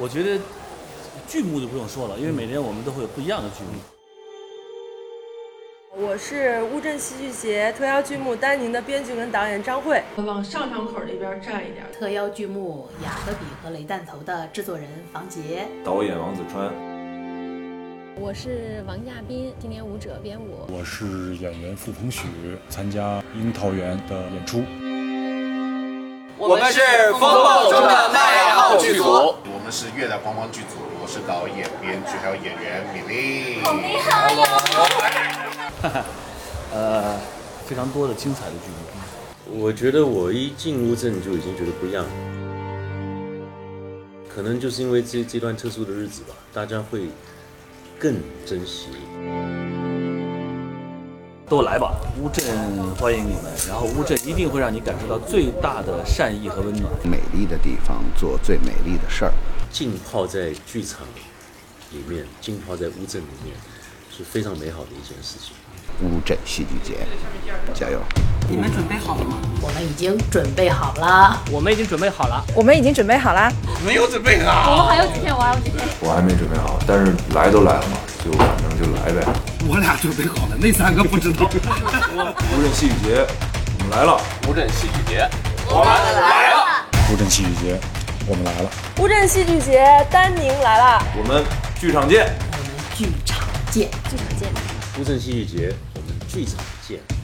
我觉得剧目就不用说了，因为每年我们都会有不一样的剧目。我是乌镇戏剧节特邀剧目《丹宁》的编剧跟导演张慧。往上场口那边站一点。特邀剧目《雅和比和雷弹头》的制作人房杰，导演王子川。我是王亚斌，青年舞者编舞。我是演员付鹏许，参加《樱桃园》的演出。我们是风暴中的麦号剧组，我们是月亮光光剧组，我是导演、编剧还有演员米粒。好厉害哟！呃，非常多的精彩的剧目。我觉得我一进乌镇就已经觉得不一样了，可能就是因为这这段特殊的日子吧，大家会更珍惜。都来吧，乌镇欢迎你们。然后乌镇一定会让你感受到最大的善意和温暖。美丽的地方做最美丽的事儿。浸泡在剧场里面，浸泡在乌镇里面，是非常美好的一件事情。乌镇戏剧节，加油！你们准备好了吗？我们已经准备好了。我们已经准备好了。我们已经准备好了。没有准备好。我们还有几天？我还有几天？我还没准备好，但是来都来了嘛，就反正就来呗。我俩准备好了，那三个不知道。乌镇戏剧节，我们来了。乌镇戏剧节，我们来了。乌镇戏剧节，我们来了。乌镇戏剧节，丹宁来了。我们剧场见。我们剧场见，剧场见。乌镇戏剧节，我们剧场见。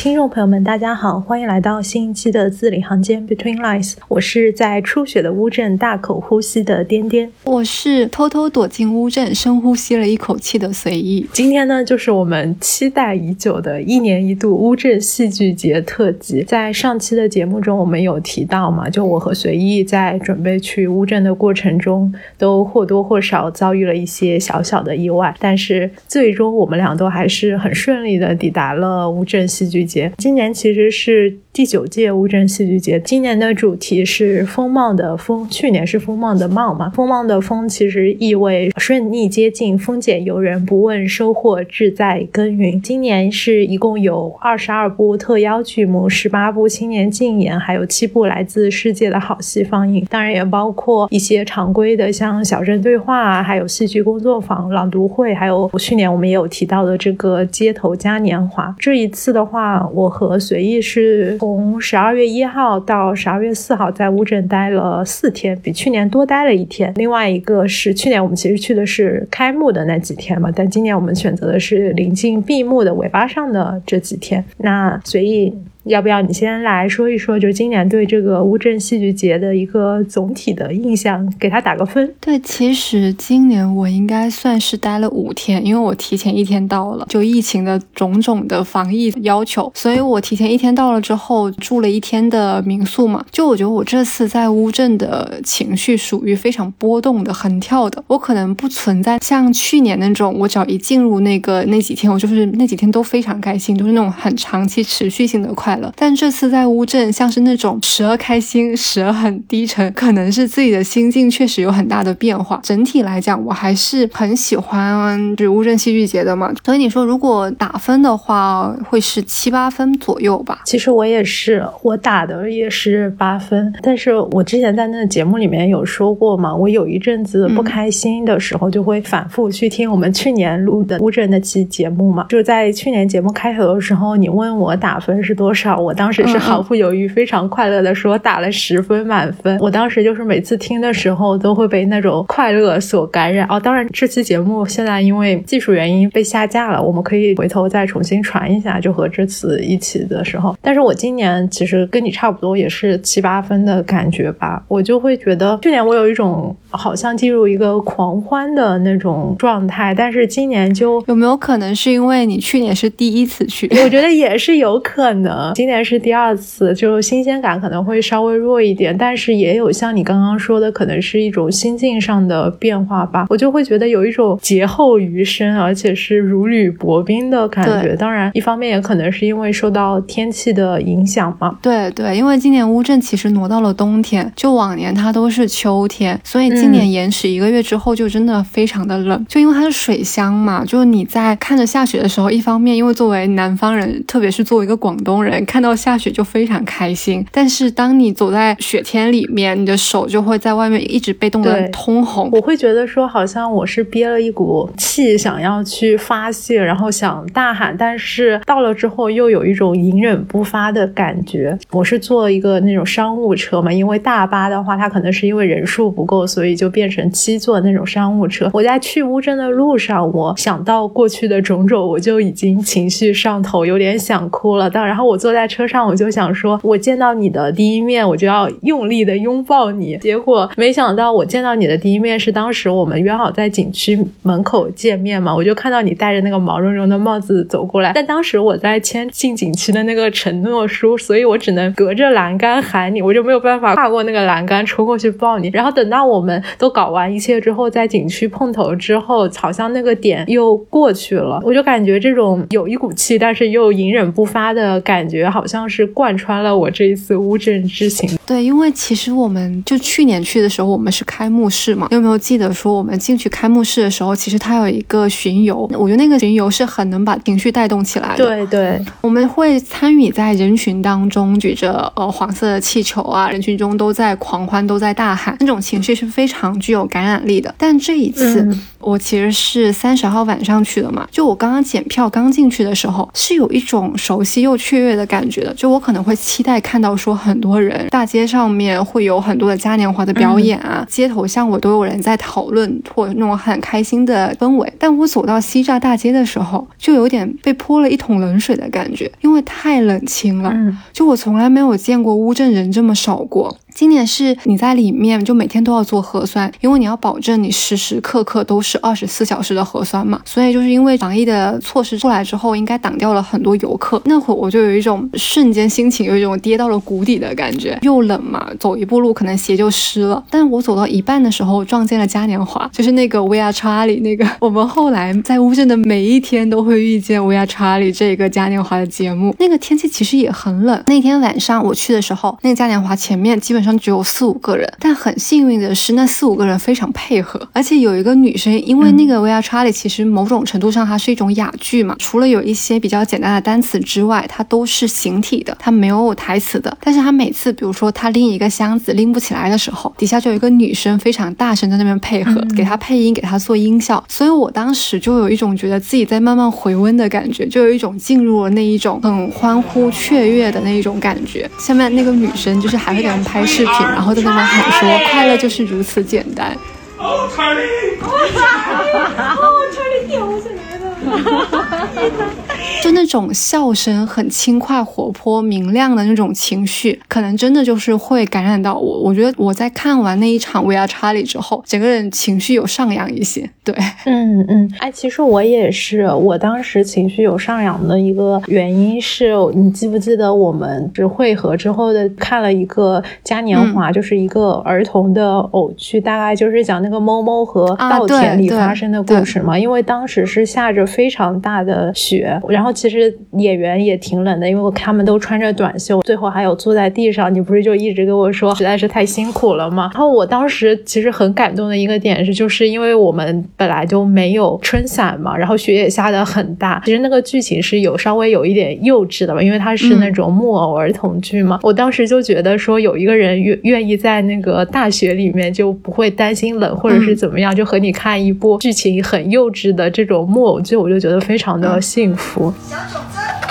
听众朋友们，大家好，欢迎来到新一期的字里行间 Between Lines。我是在初雪的乌镇大口呼吸的颠颠，我是偷偷躲进乌镇深呼吸了一口气的随意。今天呢，就是我们期待已久的一年一度乌镇戏剧节特辑。在上期的节目中，我们有提到嘛，就我和随意在准备去乌镇的过程中，都或多或少遭遇了一些小小的意外，但是最终我们俩都还是很顺利的抵达了乌镇戏剧节。今年其实是第九届乌镇戏剧节，今年的主题是风貌的风，去年是风貌的貌嘛。风貌的风其实意味顺逆接近，风俭由人，不问收获，志在耕耘。今年是一共有二十二部特邀剧目，十八部青年竞演，还有七部来自世界的好戏放映，当然也包括一些常规的，像小镇对话啊，还有戏剧工作坊、朗读会，还有去年我们也有提到的这个街头嘉年华。这一次的话，我和随意是从十二月一号到十二月四号在乌镇待了四天，比去年多待了一天。另外一个是去年我们其实去的是开幕的那几天嘛，但今年我们选择的是临近闭幕的尾巴上的这几天。那随意。要不要你先来说一说，就今年对这个乌镇戏剧节的一个总体的印象，给他打个分。对，其实今年我应该算是待了五天，因为我提前一天到了，就疫情的种种的防疫要求，所以我提前一天到了之后住了一天的民宿嘛。就我觉得我这次在乌镇的情绪属于非常波动的、横跳的，我可能不存在像去年那种，我只要一进入那个那几天，我就是那几天都非常开心，都是那种很长期持续性的快。乐乐，但这次在乌镇像是那种时而开心，时而很低沉，可能是自己的心境确实有很大的变化。整体来讲，我还是很喜欢就乌镇戏剧节的嘛。所以你说如果打分的话，会是七八分左右吧？其实我也是，我打的也是八分。但是我之前在那个节目里面有说过嘛，我有一阵子不开心的时候，就会反复去听我们去年录的乌镇那期节目嘛。就在去年节目开头的时候，你问我打分是多少。我当时是毫不犹豫、非常快乐的说打了十分满分。我当时就是每次听的时候都会被那种快乐所感染。哦，当然这期节目现在因为技术原因被下架了，我们可以回头再重新传一下，就和这次一起的时候。但是我今年其实跟你差不多，也是七八分的感觉吧。我就会觉得去年我有一种好像进入一个狂欢的那种状态，但是今年就有没有可能是因为你去年是第一次去？我觉得也是有可能。今年是第二次，就新鲜感可能会稍微弱一点，但是也有像你刚刚说的，可能是一种心境上的变化吧。我就会觉得有一种劫后余生，而且是如履薄冰的感觉。当然，一方面也可能是因为受到天气的影响嘛。对对，因为今年乌镇其实挪到了冬天，就往年它都是秋天，所以今年延迟一个月之后，就真的非常的冷，就因为它是水乡嘛，就是你在看着下雪的时候，一方面因为作为南方人，特别是作为一个广东人，看到下雪就非常开心，但是当你走在雪天里面，你的手就会在外面一直被冻得通红。我会觉得说，好像我是憋了一股气，想要去发泄，然后想大喊，但是到了之后又有一种隐忍不发的感觉。我是坐一个那种商务车嘛，因为大巴的话，它可能是因为人数不够，所以就变成七座那种商务车。我在去乌镇的路上，我想到过去的种种，我就已经情绪上头，有点想哭了。但然后我坐坐在车上，我就想说，我见到你的第一面，我就要用力的拥抱你。结果没想到，我见到你的第一面是当时我们约好在景区门口见面嘛，我就看到你戴着那个毛茸茸的帽子走过来。但当时我在签进景区的那个承诺书，所以我只能隔着栏杆喊你，我就没有办法跨过那个栏杆冲过去抱你。然后等到我们都搞完一切之后，在景区碰头之后，好像那个点又过去了，我就感觉这种有一股气，但是又隐忍不发的感觉，好像是贯穿了我这一次乌镇之行。对，因为其实我们就去年去的时候，我们是开幕式嘛，有没有记得说我们进去开幕式的时候，其实它有一个巡游，我觉得那个巡游是很能把情绪带动起来的。对对，我们会参与在人群当中，举着呃黄色的气球啊，人群中都在狂欢，都在大喊，那种情绪是非常具有感染力的。但这一次。我其实是三十号晚上去的嘛，就我刚刚检票刚进去的时候，是有一种熟悉又雀跃的感觉的。就我可能会期待看到说很多人，大街上面会有很多的嘉年华的表演啊，街头巷尾都有人在讨论或那种很开心的氛围。但我走到西栅大街的时候，就有点被泼了一桶冷水的感觉，因为太冷清了。就我从来没有见过乌镇人这么少过。今年是你在里面就每天都要做核酸，因为你要保证你时时刻刻都是二十四小时的核酸嘛。所以就是因为防疫的措施出来之后，应该挡掉了很多游客。那会我就有一种瞬间心情有一种跌到了谷底的感觉，又冷嘛，走一步路可能鞋就湿了。但我走到一半的时候撞见了嘉年华，就是那个 We Are Charlie 那个，我们后来在乌镇的每一天都会遇见 We Are Charlie 这个嘉年华的节目。那个天气其实也很冷，那天晚上我去的时候，那个嘉年华前面基本上。只有四五个人，但很幸运的是，那四五个人非常配合，而且有一个女生，因为那个《We Are Charlie》其实某种程度上它是一种哑剧嘛，除了有一些比较简单的单词之外，它都是形体的，它没有台词的。但是她每次，比如说她拎一个箱子拎不起来的时候，底下就有一个女生非常大声在那边配合，给她配音，给她做音效。所以我当时就有一种觉得自己在慢慢回温的感觉，就有一种进入了那一种很欢呼雀跃的那一种感觉。下面那个女生就是还会给人拍视频。然后在那边喊说：“快乐就是如此简单。”哦，查理，哦，查理掉下来了。就那种笑声很轻快、活泼、明亮的那种情绪，可能真的就是会感染到我。我觉得我在看完那一场《We Are Charlie》之后，整个人情绪有上扬一些。对，嗯嗯，哎，其实我也是，我当时情绪有上扬的一个原因是你记不记得我们是汇合之后的看了一个嘉年华，就是一个儿童的偶剧，大概就是讲那个猫猫和稻田里发生的故事嘛。因为当时是下着非常大的雪，然后。其实演员也挺冷的，因为他们都穿着短袖，最后还有坐在地上。你不是就一直跟我说实在是太辛苦了吗？然后我当时其实很感动的一个点是，就是因为我们本来就没有春伞嘛，然后雪也下的很大。其实那个剧情是有稍微有一点幼稚的吧，因为它是那种木偶儿童剧嘛。我当时就觉得说有一个人愿愿意在那个大雪里面就不会担心冷或者是怎么样，就和你看一部剧情很幼稚的这种木偶剧，我就觉得非常的幸福。小种子，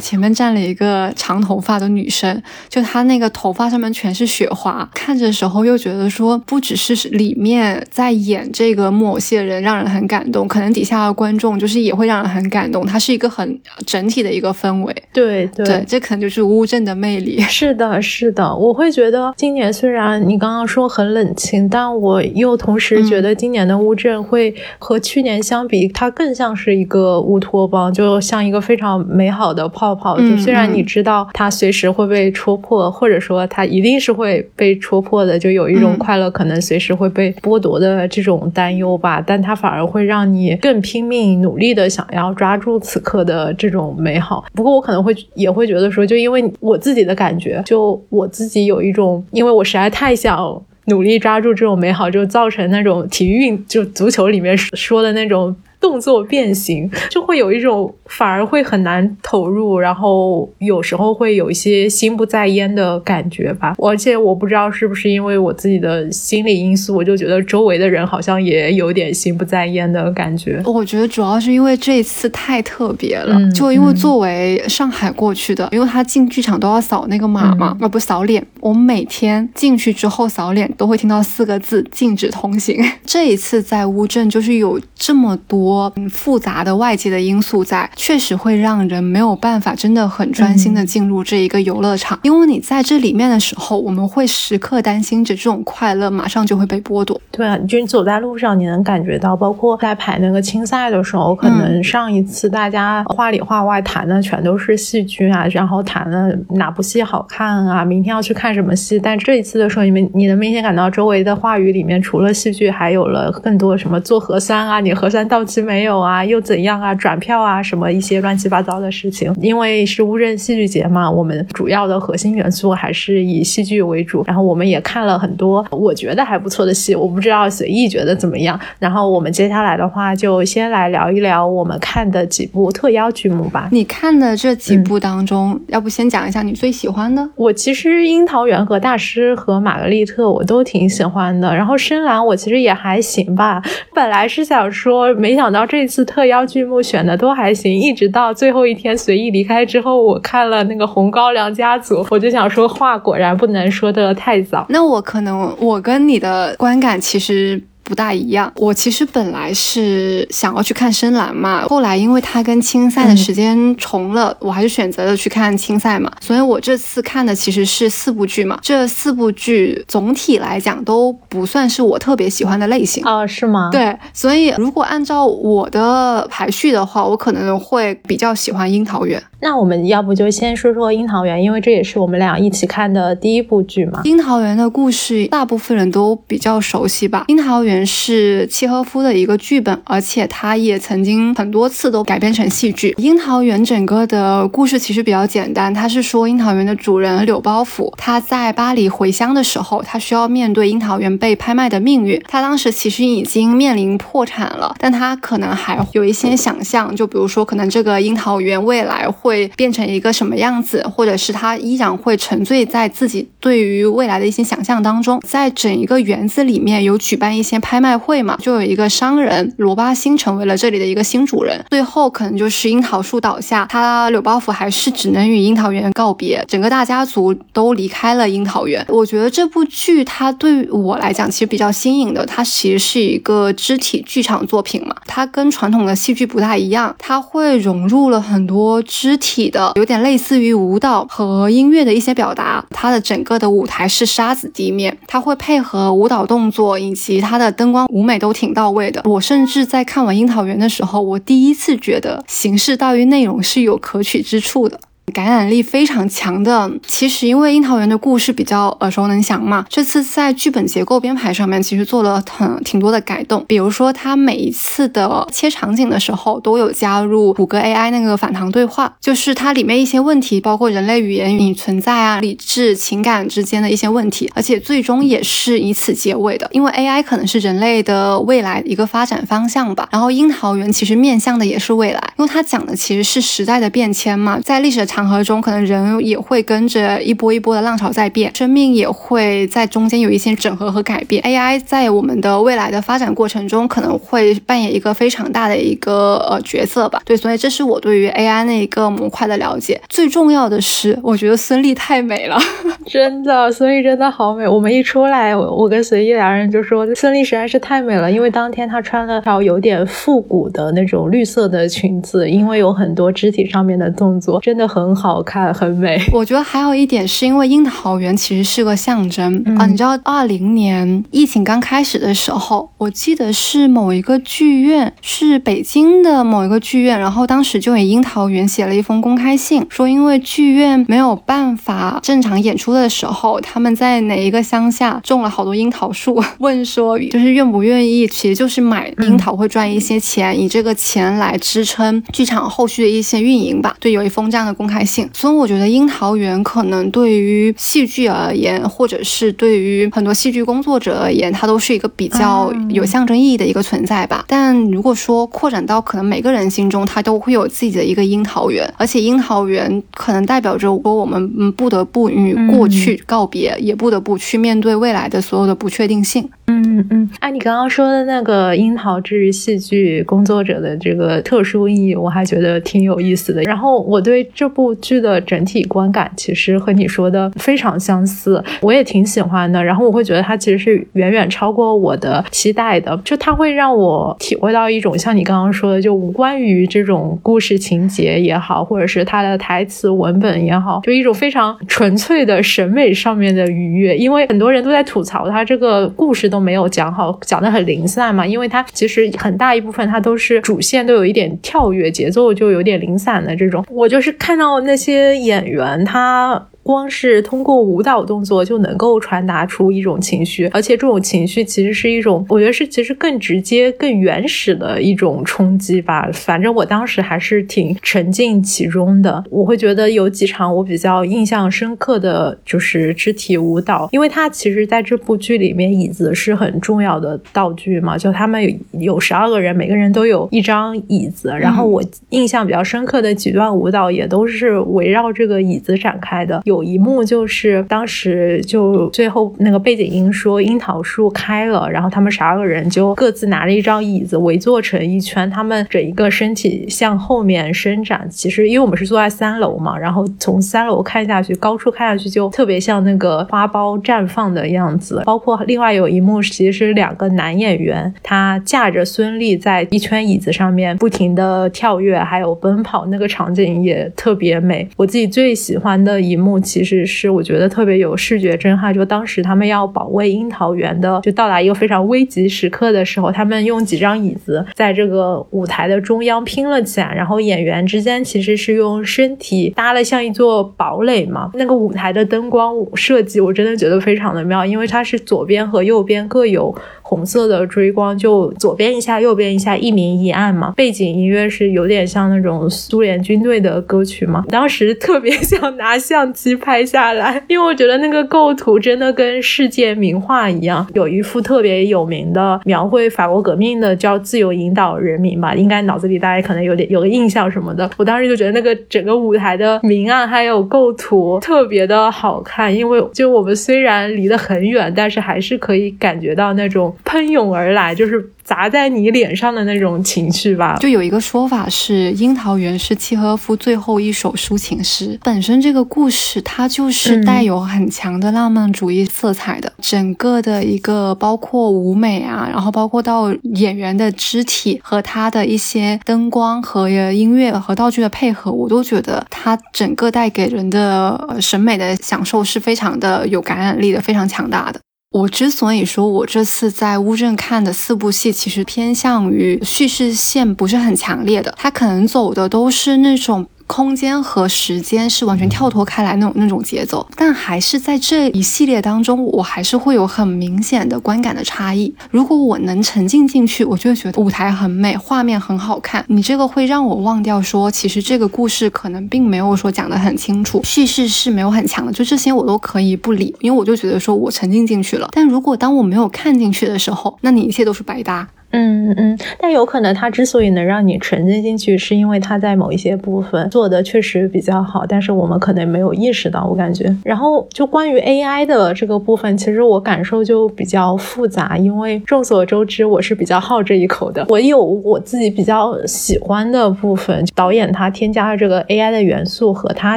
前面站了一个长头发的女生，就她那个头发上面全是雪花，看着的时候又觉得说，不只是里面在演这个木偶戏的人让人很感动，可能底下的观众就是也会让人很感动。它是一个很整体的一个氛围。对对，这可能就是乌镇的魅力。是的，是的，我会觉得今年虽然你刚刚说很冷清，但我又同时觉得今年的乌镇会和去年相比，它更像是一个乌托邦，就像一个非常美好的泡泡泡。就虽然你知道它随时会被戳破，或者说它一定是会被戳破的，就有一种快乐可能随时会被剥夺的这种担忧吧，但它反而会让你更拼命努力的想要抓住此刻的这种美好。不过我可能会也会觉得说，就因为我自己的感觉，就我自己有一种，因为我实在太想努力抓住这种美好，就造成那种体育运就足球里面说的那种。动作变形就会有一种反而会很难投入，然后有时候会有一些心不在焉的感觉吧。而且我不知道是不是因为我自己的心理因素，我就觉得周围的人好像也有点心不在焉的感觉。我觉得主要是因为这一次太特别了，就因为作为上海过去的，因为他进剧场都要扫那个码嘛，啊不扫脸。我每天进去之后扫脸都会听到四个字“禁止通行”。这一次在乌镇就是有这么多。多复杂的外界的因素在，确实会让人没有办法真的很专心的进入这一个游乐场。因为你在这里面的时候，我们会时刻担心着这种快乐马上就会被剥夺。对啊，就你走在路上，你能感觉到，包括在排那个青赛的时候，可能上一次大家话里话外谈的全都是戏剧啊，然后谈了哪部戏好看啊，明天要去看什么戏。但这一次的时候，你们你能明显感到周围的话语里面，除了戏剧，还有了更多什么做核酸啊，你核酸到期。没有啊，又怎样啊？转票啊，什么一些乱七八糟的事情。因为是乌镇戏剧节嘛，我们主要的核心元素还是以戏剧为主。然后我们也看了很多我觉得还不错的戏，我不知道随意觉得怎么样。然后我们接下来的话，就先来聊一聊我们看的几部特邀剧目吧。你看的这几部当中，要不先讲一下你最喜欢的？我其实《樱桃园》和《大师》和《玛格丽特》我都挺喜欢的。然后《深蓝》我其实也还行吧。本来是想说，没想。到这次特邀剧目选的都还行，一直到最后一天随意离开之后，我看了那个《红高粱家族》，我就想说话果然不能说的太早。那我可能我跟你的观感其实。不大一样。我其实本来是想要去看深蓝嘛，后来因为它跟青赛的时间重了，我还是选择了去看青赛嘛。所以我这次看的其实是四部剧嘛。这四部剧总体来讲都不算是我特别喜欢的类型啊，是吗？对。所以如果按照我的排序的话，我可能会比较喜欢《樱桃园》。那我们要不就先说说《樱桃园》，因为这也是我们俩一起看的第一部剧嘛。《樱桃园》的故事大部分人都比较熟悉吧？《樱桃园》是契诃夫的一个剧本，而且他也曾经很多次都改编成戏剧。《樱桃园》整个的故事其实比较简单，他是说樱桃园的主人柳包袱他在巴黎回乡的时候，他需要面对樱桃园被拍卖的命运。他当时其实已经面临破产了，但他可能还有一些想象，就比如说可能这个樱桃园未来会。会变成一个什么样子，或者是他依然会沉醉在自己对于未来的一些想象当中。在整一个园子里面有举办一些拍卖会嘛，就有一个商人罗巴辛成为了这里的一个新主人。最后可能就是樱桃树倒下，他柳包袱还是只能与樱桃园告别，整个大家族都离开了樱桃园。我觉得这部剧它对我来讲其实比较新颖的，它其实是一个肢体剧场作品嘛，它跟传统的戏剧不太一样，它会融入了很多肢。体的有点类似于舞蹈和音乐的一些表达，它的整个的舞台是沙子地面，它会配合舞蹈动作以及它的灯光舞美都挺到位的。我甚至在看完《樱桃园》的时候，我第一次觉得形式大于内容是有可取之处的。感染力非常强的，其实因为樱桃园的故事比较耳熟能详嘛，这次在剧本结构编排上面其实做了很挺多的改动，比如说它每一次的切场景的时候都有加入谷歌 AI 那个反堂对话，就是它里面一些问题，包括人类语言与存在啊、理智、情感之间的一些问题，而且最终也是以此结尾的，因为 AI 可能是人类的未来一个发展方向吧。然后樱桃园其实面向的也是未来，因为它讲的其实是时代的变迁嘛，在历史的长。长河中，可能人也会跟着一波一波的浪潮在变，生命也会在中间有一些整合和改变。AI 在我们的未来的发展过程中，可能会扮演一个非常大的一个呃角色吧。对，所以这是我对于 AI 那一个模块的了解。最重要的是，我觉得孙俪太美了，真的，孙俪真的好美。我们一出来，我跟随意两人就说孙俪实在是太美了，因为当天她穿了条有点复古的那种绿色的裙子，因为有很多肢体上面的动作，真的很好看，很美。我觉得还有一点是因为樱桃园其实是个象征、啊，你知道，二零年疫情刚开始的时候，我记得是某一个剧院，是北京的某一个剧院，然后当时就给樱桃园写了一封公开信，说因为剧院没有办法正常演出的时候，他们在哪一个乡下种了好多樱桃树，问说就是愿不愿意，其实就是买樱桃会赚一些钱，以这个钱来支撑剧场后续的一些运营吧。对，有一封这样的公开信，所以我觉得樱桃园可能对于戏剧而言，或者是对于很多戏剧工作者而言，它都是一个比较有象征意义的一个存在吧。但如果说扩展到可能每个人心中，它都会有自己的一个樱桃园，而且樱桃园可能代表着说我们嗯不得不与过去告别，也不得不去面对未来的所有的不确定性。嗯嗯，哎，你刚刚说的那个樱桃之于戏剧工作者的这个特殊意义，我还觉得挺有意思的。然后我对这部部剧的整体观感其实和你说的非常相似，我也挺喜欢的。然后我会觉得它其实是远远超过我的期待的，就它会让我体会到一种像你刚刚说的，就无关于这种故事情节也好，或者是它的台词文本也好，就一种非常纯粹的审美上面的愉悦。因为很多人都在吐槽它这个故事都没有讲好，讲得很零散嘛，因为它其实很大一部分它都是主线都有一点跳跃，节奏就有点零散的这种。我就是看到那些演员他。光是通过舞蹈动作就能够传达出一种情绪，而且这种情绪其实是一种，我觉得是其实更直接、更原始的一种冲击吧。反正我当时还是挺沉浸其中的。我会觉得有几场我比较印象深刻的就是肢体舞蹈，因为它其实在这部剧里面椅子是很重要的道具嘛，就他们有十二个人，每个人都有一张椅子，然后我印象比较深刻的几段舞蹈也都是围绕这个椅子展开的。有一幕就是当时就最后那个背景音说樱桃树开了，然后他们十二个人就各自拿了一张椅子围坐成一圈，他们整一个身体向后面伸展。其实因为我们是坐在三楼嘛，然后从三楼看下去，高处看下去就特别像那个花苞绽放的样子。包括另外有一幕，其实两个男演员，他架着孙俪在一圈椅子上面不停的跳跃，还有奔跑，那个场景也特别美。我自己最喜欢的一幕。其实是我觉得特别有视觉震撼，就当时他们要保卫樱桃园的，就到达一个非常危急时刻的时候，他们用几张椅子在这个舞台的中央拼了起来，然后演员之间其实是用身体搭了像一座堡垒嘛。那个舞台的灯光设计，我真的觉得非常的妙，因为它是左边和右边各有。红色的追光，就左边一下，右边一下，一明一暗嘛。背景音乐是有点像那种苏联军队的歌曲嘛。当时特别想拿相机拍下来，因为我觉得那个构图真的跟世界名画一样。有一幅特别有名的描绘法国革命的，叫《自由引导人民》吧，应该脑子里大家可能有点有个印象什么的。我当时就觉得那个整个舞台的明暗还有构图特别的好看，因为就我们虽然离得很远，但是还是可以感觉到那种。喷涌而来，就是砸在你脸上的那种情绪吧。就有一个说法是，《樱桃园》是契诃夫最后一首抒情诗。本身这个故事它就是带有很强的浪漫主义色彩的，整个的一个包括舞美啊，然后包括到演员的肢体和他的一些灯光和音乐和道具的配合，我都觉得它整个带给人的审美的享受是非常的有感染力的，非常强大的。我之所以说我这次在乌镇看的四部戏，其实偏向于叙事线不是很强烈的，它可能走的都是那种。空间和时间是完全跳脱开来那种那种节奏，但还是在这一系列当中，我还是会有很明显的观感的差异。如果我能沉浸进去，我就会觉得舞台很美，画面很好看。你这个会让我忘掉说，其实这个故事可能并没有说讲得很清楚，叙事是没有很强的，就这些我都可以不理，因为我就觉得说我沉浸进去了。但如果当我没有看进去的时候，那你一切都是白搭。嗯嗯，但有可能他之所以能让你沉浸进去，是因为他在某一些部分做的确实比较好，但是我们可能没有意识到，我感觉。然后就关于 AI 的这个部分，其实我感受就比较复杂，因为众所周知，我是比较好这一口的。我有我自己比较喜欢的部分，导演他添加了这个 AI 的元素和他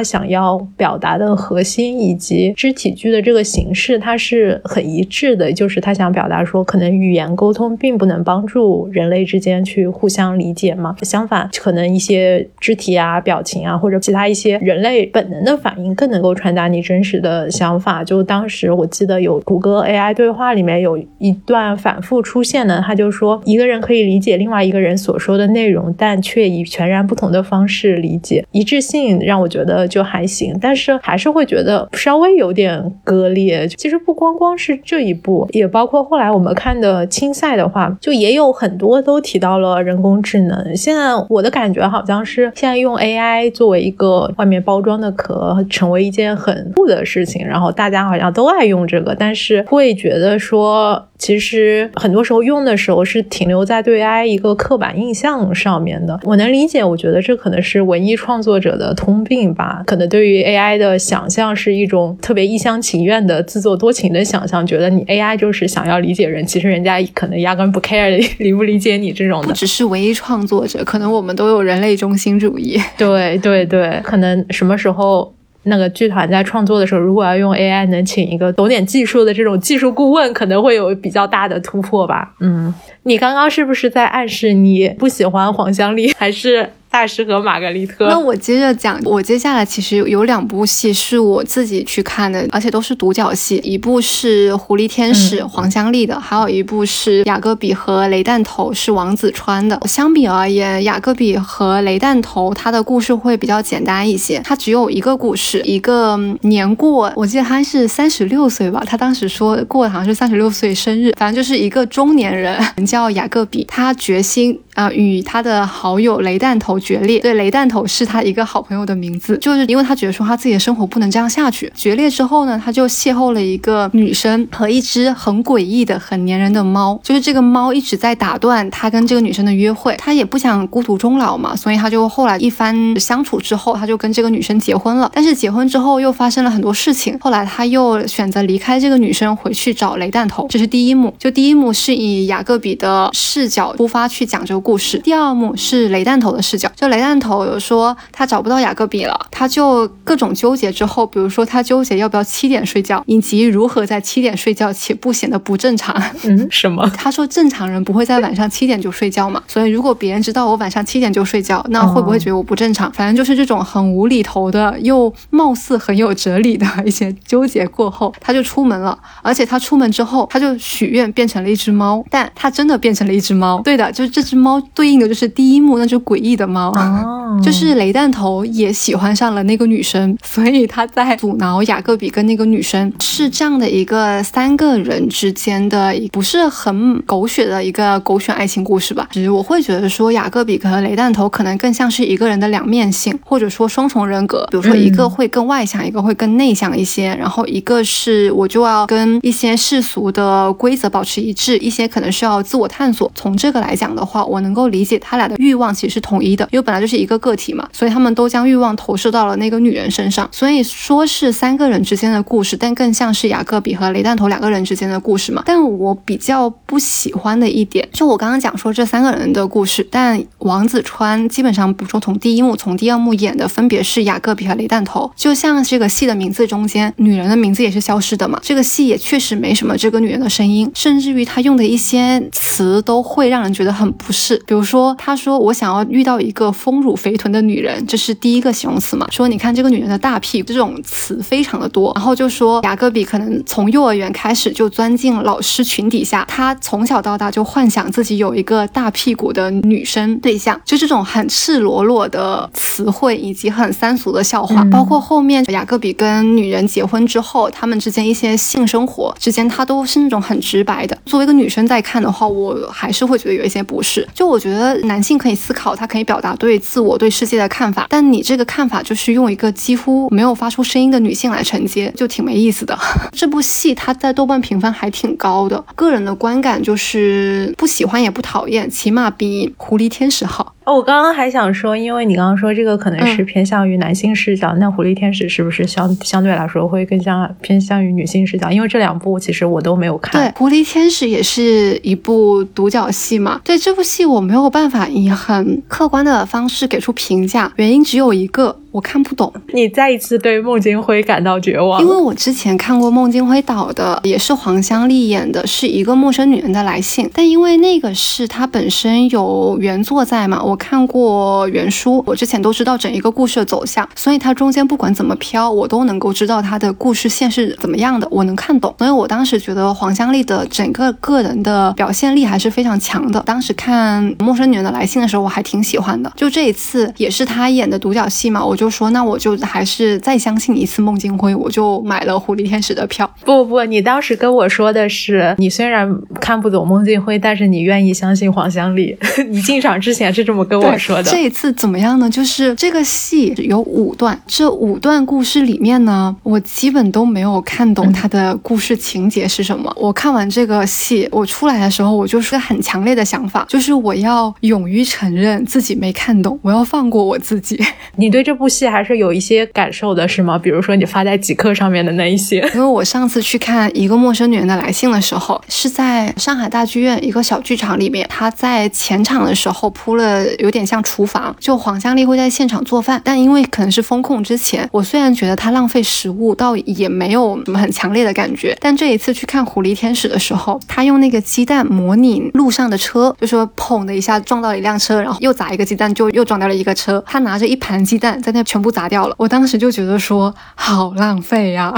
想要表达的核心以及肢体剧的这个形式，它是很一致的，就是他想表达说，可能语言沟通并不能帮。帮助人类之间去互相理解嘛？相反，可能一些肢体啊、表情啊，或者其他一些人类本能的反应，更能够传达你真实的想法。就当时我记得有谷歌 AI 对话里面有一段反复出现的，他就说一个人可以理解另外一个人所说的内容，但却以全然不同的方式理解。一致性让我觉得就还行，但是还是会觉得稍微有点割裂。其实不光光是这一部，也包括后来我们看的青赛的话，就也。有很多都提到了人工智能。现在我的感觉好像是，现在用 AI 作为一个外面包装的壳，成为一件很酷的事情。然后大家好像都爱用这个，但是会觉得说。其实很多时候用的时候是停留在对 AI 一个刻板印象上面的。我能理解，我觉得这可能是文艺创作者的通病吧。可能对于 AI 的想象是一种特别一厢情愿的、自作多情的想象，觉得你 AI 就是想要理解人，其实人家可能压根不 care 理不理解你这种的。不只是文艺创作者，可能我们都有人类中心主义。对对对，可能什么时候。那个剧团在创作的时候，如果要用 AI，能请一个懂点技术的这种技术顾问，可能会有比较大的突破吧。嗯，你刚刚是不是在暗示你不喜欢黄香丽，还是？大师和玛格丽特。那我接着讲，我接下来其实有两部戏是我自己去看的，而且都是独角戏。一部是《狐狸天使》黄香丽的，还有一部是雅各比和雷弹头是王子川的。相比而言，雅各比和雷弹头他的故事会比较简单一些，他只有一个故事，一个年过，我记得他是三十六岁吧，他当时说过好像是三十六岁生日，反正就是一个中年人 叫雅各比，他决心啊与他的好友雷弹头。决裂，对雷弹头是他一个好朋友的名字，就是因为他觉得说他自己的生活不能这样下去。决裂之后呢，他就邂逅了一个女生和一只很诡异的、很粘人的猫，就是这个猫一直在打断他跟这个女生的约会。他也不想孤独终老嘛，所以他就后来一番相处之后，他就跟这个女生结婚了。但是结婚之后又发生了很多事情，后来他又选择离开这个女生，回去找雷弹头。这是第一幕，就第一幕是以雅各比的视角出发去讲这个故事，第二幕是雷弹头的视角。就雷弹头有说他找不到雅各比了，他就各种纠结。之后，比如说他纠结要不要七点睡觉，以及如何在七点睡觉且不显得不正常。嗯，什么？他说正常人不会在晚上七点就睡觉嘛，所以如果别人知道我晚上七点就睡觉，那会不会觉得我不正常？反正就是这种很无厘头的，又貌似很有哲理的一些纠结过后，他就出门了。而且他出门之后，他就许愿变成了一只猫，但他真的变成了一只猫。对的，就是这只猫对应的就是第一幕那只诡异的猫。哦，就是雷弹头也喜欢上了那个女生，所以他在阻挠雅各比跟那个女生，是这样的一个三个人之间的不是很狗血的一个狗血爱情故事吧？其实我会觉得说雅各比和雷弹头可能更像是一个人的两面性，或者说双重人格。比如说一个会更外向，一个会更内向一些，然后一个是我就要跟一些世俗的规则保持一致，一些可能需要自我探索。从这个来讲的话，我能够理解他俩的欲望其实是统一的，因为本来就是一个个体嘛，所以他们都将欲望投射到了那个女人身上。所以说是三个人之间的故事，但更像是雅各比和雷弹头两个人之间的故事嘛。但我比较不喜欢的一点，就我刚刚讲说这三个人的故事，但王子川基本上，不说从第一幕、从第二幕演的分别是雅各比和雷弹头，就像这个戏的名字中间，女人的名字也是消失的嘛。这个戏也确实没什么这个女人的声音，甚至于他用的一些词都会让人觉得很不适。比如说，他说我想要遇到一个丰乳肥臀的女人，这是第一个形容词嘛？说你看这个女人的大屁股，这种词非常的多。然后就说雅各比可能从幼儿园开始就钻进老师群底下，他从小到大就幻想自己有一个大屁股的女生对象，就这种很赤裸裸的词汇以及很三俗的笑话，包括后面雅各比跟女人结婚之后，他们之间一些性生活之间，他都是那种很直白的。作为一个女生在看的话，我还是会觉得有一些不适。就我觉得男性可以思考，他可以表达对自我、对世界的看法，但你这个看法就是用一个几乎没有发出声音的女性来承接，就挺没意思的。这部戏它在豆瓣评分还挺高的，个人的观感就是不喜欢也不讨厌，起码比《狐狸天使》好。哦，我刚刚还想说，因为你刚刚说这个可能是偏向于男性视角，那《狐狸天使》是不是相相对来说会更像偏向于女性视角？因为这两部其实我都没有看。对，《狐狸天使》也是一部独角戏嘛。对这部戏，我没有办法以很客观的方式给出评价，原因只有一个。我看不懂，你再一次对孟京辉感到绝望。因为我之前看过孟京辉导的，也是黄湘丽演的，是一个陌生女人的来信。但因为那个是他本身有原作在嘛，我看过原书，我之前都知道整一个故事的走向，所以它中间不管怎么飘，我都能够知道它的故事线是怎么样的，我能看懂。所以我当时觉得黄湘丽的整个个人的表现力还是非常强的。当时看《陌生女人的来信》的时候，我还挺喜欢的。就这一次也是她演的独角戏嘛，我就。就说那我就还是再相信一次孟京辉，我就买了狐狸天使的票。不不，你当时跟我说的是，你虽然看不懂孟京辉，但是你愿意相信黄湘丽。你进场之前是这么跟我说的。这一次怎么样呢？就是这个戏有五段，这五段故事里面呢，我基本都没有看懂它的故事情节是什么。我看完这个戏，我出来的时候，我就是很强烈的想法，就是我要勇于承认自己没看懂，我要放过我自己。你对这部。戏还是有一些感受的，是吗？比如说你发在极客上面的那一些。因为我上次去看一个陌生女人的来信的时候，是在上海大剧院一个小剧场里面。他在前场的时候铺了有点像厨房，就黄香丽会在现场做饭。但因为可能是风控之前，我虽然觉得他浪费食物，倒也没有什么很强烈的感觉。但这一次去看《狐狸天使》的时候，他用那个鸡蛋模拟路上的车，就说砰的一下撞到了一辆车，然后又砸一个鸡蛋，就又撞掉了一个车。他拿着一盘鸡蛋在那。全部砸掉了，我当时就觉得说好浪费呀。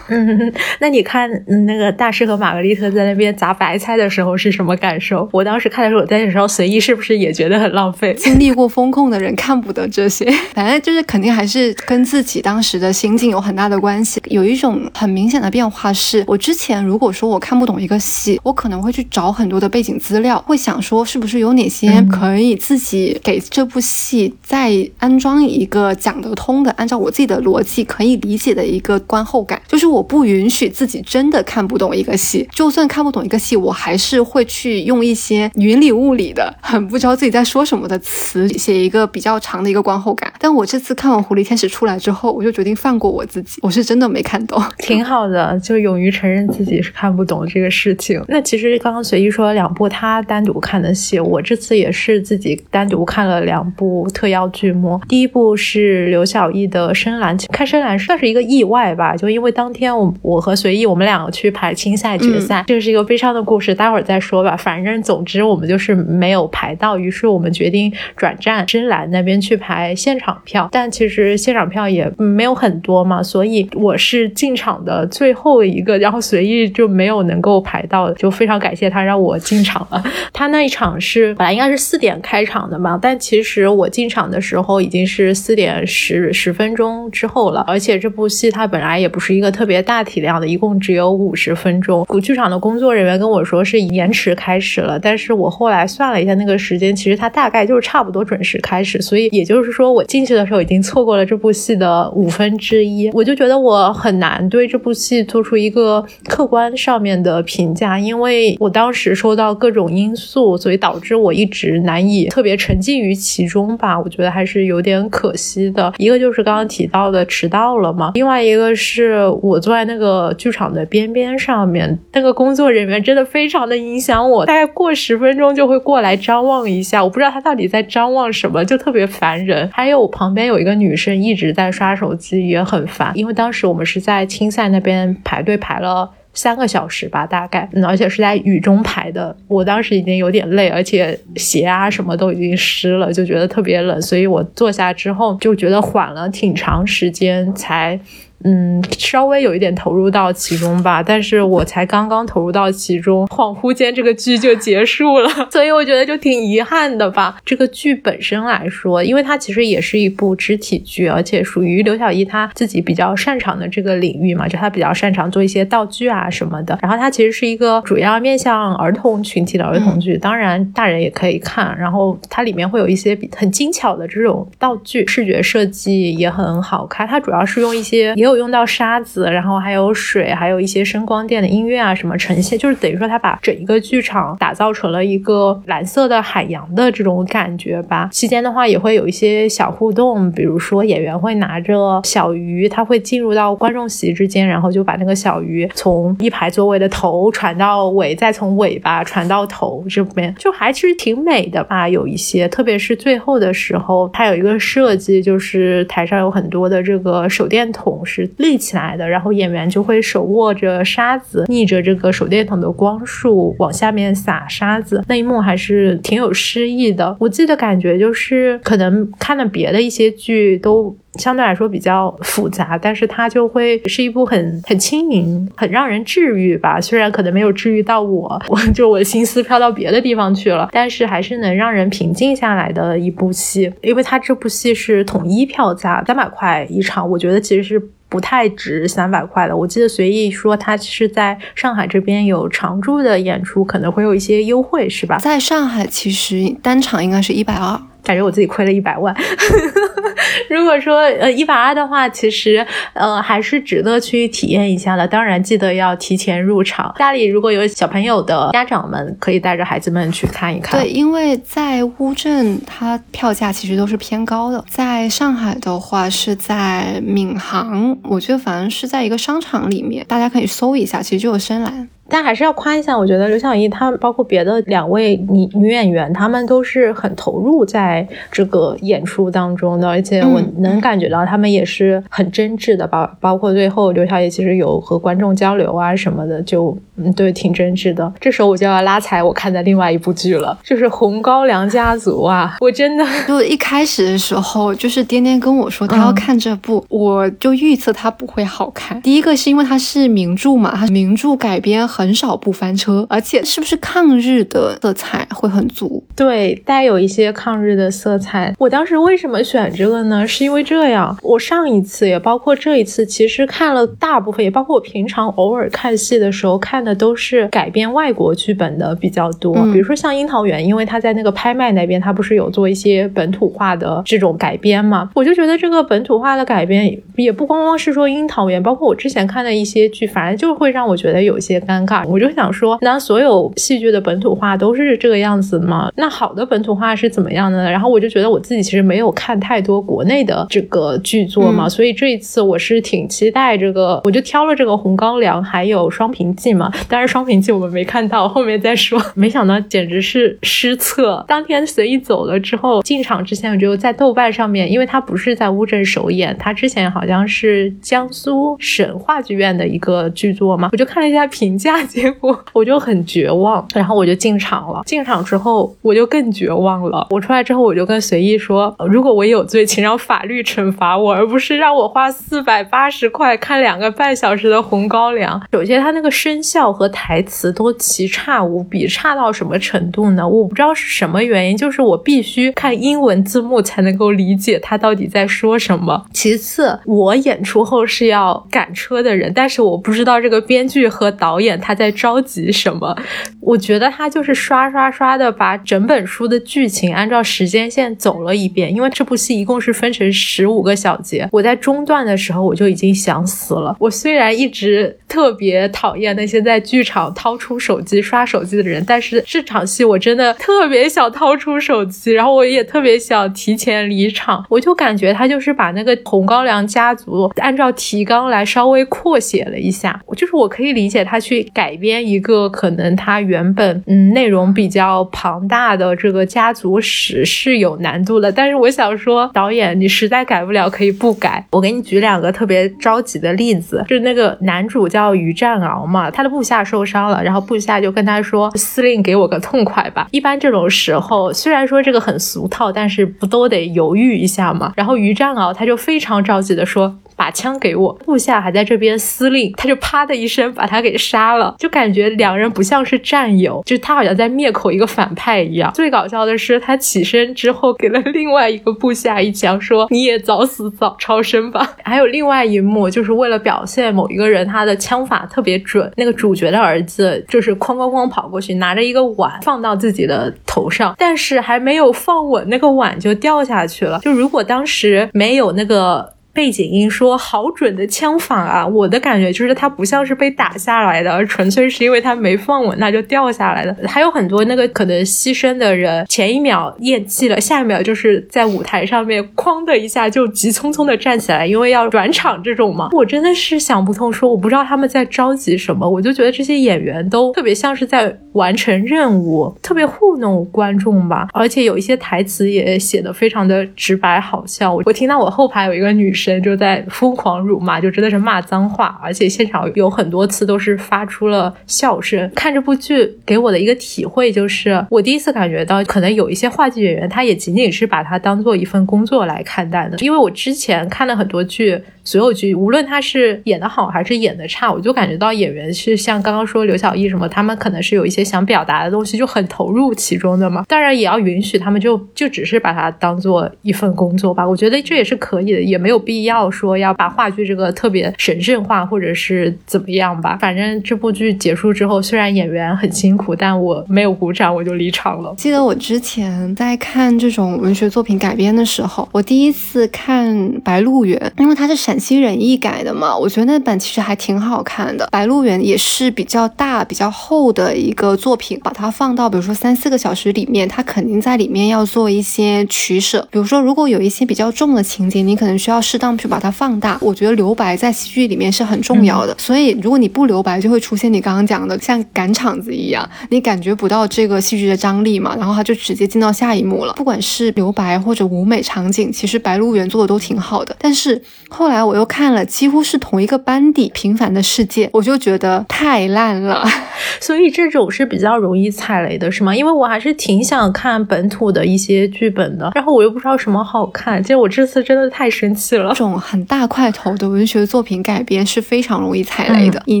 那你看那个大师和玛格丽特在那边砸白菜的时候是什么感受？我当时看的时候，我在时候随意是不是也觉得很浪费？经历过风控的人看不得这些，反正就是肯定还是跟自己当时的心境有很大的关系。有一种很明显的变化是，我之前如果说我看不懂一个戏，我可能会去找很多的背景资料，会想说是不是有哪些可以自己给这部戏再安装一个讲得。通的，按照我自己的逻辑可以理解的一个观后感，就是我不允许自己真的看不懂一个戏，就算看不懂一个戏，我还是会去用一些云里雾里的、很不知道自己在说什么的词写一个比较长的一个观后感。但我这次看完《狐狸天使》出来之后，我就决定放过我自己，我是真的没看懂，挺好的，就勇于承认自己是看不懂这个事情。那其实刚刚随意说了两部他单独看的戏，我这次也是自己单独看了两部特邀剧目，第一部是刘。小艺的深蓝，看深蓝算是一个意外吧，就因为当天我我和随意我们两个去排青赛决赛，这个是一个悲伤的故事，待会儿再说吧。反正总之我们就是没有排到，于是我们决定转战深蓝那边去排现场票，但其实现场票也没有很多嘛，所以我是进场的最后一个，然后随意就没有能够排到，就非常感谢他让我进场了。他那一场是本来应该是四点开场的嘛，但其实我进场的时候已经是四点十。十十分钟之后了，而且这部戏它本来也不是一个特别大体量的，一共只有五十分钟。古剧场的工作人员跟我说是延迟开始了，但是我后来算了一下那个时间，其实它大概就是差不多准时开始，所以也就是说我进去的时候已经错过了这部戏的五分之一。我就觉得我很难对这部戏做出一个客观上面的评价，因为我当时受到各种因素，所以导致我一直难以特别沉浸于其中吧。我觉得还是有点可惜的。一个就是刚刚提到的迟到了嘛，另外一个是我坐在那个剧场的边边上面，那个工作人员真的非常的影响我，大概过十分钟就会过来张望一下，我不知道他到底在张望什么，就特别烦人。还有旁边有一个女生一直在刷手机，也很烦，因为当时我们是在青赛那边排队排了。三个小时吧，大概，而且是在雨中排的。我当时已经有点累，而且鞋啊什么都已经湿了，就觉得特别冷。所以我坐下之后就觉得缓了挺长时间才。嗯，稍微有一点投入到其中吧。但是我才刚刚投入到其中，恍惚间这个剧就结束了，所以我觉得就挺遗憾的吧。这个剧本身来说，因为它其实也是一部肢体剧，而且属于刘晓一他自己比较擅长的这个领域嘛，就他比较擅长做一些道具啊什么的。然后它其实是一个主要面向儿童群体的儿童剧，当然大人也可以看。然后它里面会有一些很精巧的这种道具，视觉设计也很好看。它主要是用一些也有用到沙子，然后还有水，还有一些声光电的音乐啊什么呈现，就是等于说它把整一个剧场打造成了一个蓝色的海洋的这种感觉吧。期间的话也会有一些小互动，比如说演员会拿着小鱼，他会进入到观众席之间，然后就把那个小鱼从一排座位的头传到尾，再从尾巴传到头这边，就还是挺美的吧。有一些，特别是最后的时候，它有一个设计，就是台上有很多的这个手电筒是立起来的，然后演员就会手握着沙子，逆着这个手电筒的光束往下面撒沙子，那一幕还是挺有诗意的。我记得感觉就是可能看了别的一些剧都。相对来说比较复杂，但是它就会是一部很很轻盈、很让人治愈吧。虽然可能没有治愈到我，我就我的心思飘到别的地方去了，但是还是能让人平静下来的一部戏。因为它这部戏是统一票价三百块一场，我觉得其实是不太值三百块的。我记得随意说他是在上海这边有常驻的演出，可能会有一些优惠，是吧？在上海其实单场应该是一百二。感觉我自己亏了一百万。如果说呃一百二的话，其实呃还是值得去体验一下的。当然记得要提前入场。家里如果有小朋友的家长们，可以带着孩子们去看一看。对，因为在乌镇，它票价其实都是偏高的。在上海的话，是在闵行，我觉得反正是在一个商场里面，大家可以搜一下，其实就有深蓝。但还是要夸一下，我觉得刘晓怡她包括别的两位女女演员，她们都是很投入在这个演出当中的，而且我能感觉到她们也是很真挚的。包包括最后刘晓怡其实有和观众交流啊什么的，就嗯对挺真挚的。这时候我就要拉踩我看的另外一部剧了，就是《红高粱家族》啊！我真的 就一开始的时候，就是颠颠跟我说他要看这部，我就预测他不会好看。第一个是因为它是名著嘛，它名著改编很。很少不翻车，而且是不是抗日的色彩会很足？对，带有一些抗日的色彩。我当时为什么选这个呢？是因为这样，我上一次也包括这一次，其实看了大部分，也包括我平常偶尔看戏的时候看的都是改编外国剧本的比较多。比如说像《樱桃园》，因为他在那个拍卖那边，他不是有做一些本土化的这种改编嘛？我就觉得这个本土化的改编也不光光是说《樱桃园》，包括我之前看的一些剧，反正就会让我觉得有些尴尬。我就想说，那所有戏剧的本土化都是这个样子吗？那好的本土化是怎么样的呢？然后我就觉得我自己其实没有看太多国内的这个剧作嘛，所以这一次我是挺期待这个，我就挑了这个《红高粱》还有《双平记》嘛。但是《双平记》我们没看到，后面再说。没想到简直是失策。当天随意走了之后，进场之前我就在豆瓣上面，因为它不是在乌镇首演，它之前好像是江苏省话剧院的一个剧作嘛，我就看了一下评价。结果 我就很绝望，然后我就进场了。进场之后我就更绝望了。我出来之后我就跟随意说：“如果我有罪，请让法律惩罚我，而不是让我花四百八十块看两个半小时的《红高粱》。”首先，他那个声效和台词都奇差无比，差到什么程度呢？我不知道是什么原因，就是我必须看英文字幕才能够理解他到底在说什么。其次，我演出后是要赶车的人，但是我不知道这个编剧和导演他。在着急什么？我觉得他就是刷刷刷的把整本书的剧情按照时间线走了一遍。因为这部戏一共是分成十五个小节，我在中段的时候我就已经想死了。我虽然一直特别讨厌那些在剧场掏出手机刷手机的人，但是这场戏我真的特别想掏出手机，然后我也特别想提前离场。我就感觉他就是把那个红高粱家族按照提纲来稍微扩写了一下。就是我可以理解他去改。编一个可能他原本嗯内容比较庞大的这个家族史是有难度的，但是我想说导演你实在改不了可以不改。我给你举两个特别着急的例子，就是那个男主叫于占鳌嘛，他的部下受伤了，然后部下就跟他说：“司令给我个痛快吧。”一般这种时候虽然说这个很俗套，但是不都得犹豫一下嘛？然后于占鳌他就非常着急的说。把枪给我，部下还在这边司令，他就啪的一声把他给杀了，就感觉两人不像是战友，就他好像在灭口一个反派一样。最搞笑的是，他起身之后给了另外一个部下一枪，说你也早死早超生吧。还有另外一幕，就是为了表现某一个人他的枪法特别准，那个主角的儿子就是哐哐哐跑过去，拿着一个碗放到自己的头上，但是还没有放稳，那个碗就掉下去了。就如果当时没有那个。背景音说好准的枪法啊！我的感觉就是他不像是被打下来的，而纯粹是因为他没放稳，那就掉下来的。还有很多那个可能牺牲的人，前一秒咽气了，下一秒就是在舞台上面哐的一下就急匆匆的站起来，因为要转场这种嘛。我真的是想不通，说我不知道他们在着急什么，我就觉得这些演员都特别像是在完成任务，特别糊弄观众吧。而且有一些台词也写的非常的直白好笑。我听到我后排有一个女生。就在疯狂辱骂，就真的是骂脏话，而且现场有很多次都是发出了笑声。看这部剧给我的一个体会就是，我第一次感觉到，可能有一些话剧演员，他也仅仅是把它当做一份工作来看待的。因为我之前看了很多剧。所有剧，无论他是演的好还是演的差，我就感觉到演员是像刚刚说刘晓毅什么，他们可能是有一些想表达的东西，就很投入其中的嘛。当然也要允许他们就就只是把它当做一份工作吧。我觉得这也是可以的，也没有必要说要把话剧这个特别神圣化或者是怎么样吧。反正这部剧结束之后，虽然演员很辛苦，但我没有鼓掌，我就离场了。记得我之前在看这种文学作品改编的时候，我第一次看《白鹿原》，因为它是陕西人艺改的嘛，我觉得那版其实还挺好看的。《白鹿原》也是比较大、比较厚的一个作品，把它放到比如说三四个小时里面，它肯定在里面要做一些取舍。比如说，如果有一些比较重的情节，你可能需要适当去把它放大。我觉得留白在戏剧里面是很重要的，所以如果你不留白，就会出现你刚刚讲的像赶场子一样，你感觉不到这个戏剧的张力嘛，然后它就直接进到下一幕了。不管是留白或者舞美场景，其实《白鹿原》做的都挺好的。但是后来我又看。了几乎是同一个班底，《平凡的世界》，我就觉得太烂了，所以这种是比较容易踩雷的，是吗？因为我还是挺想看本土的一些剧本的，然后我又不知道什么好看，其实我这次真的太生气了。这种很大块头的文学作品改编是非常容易踩雷的，以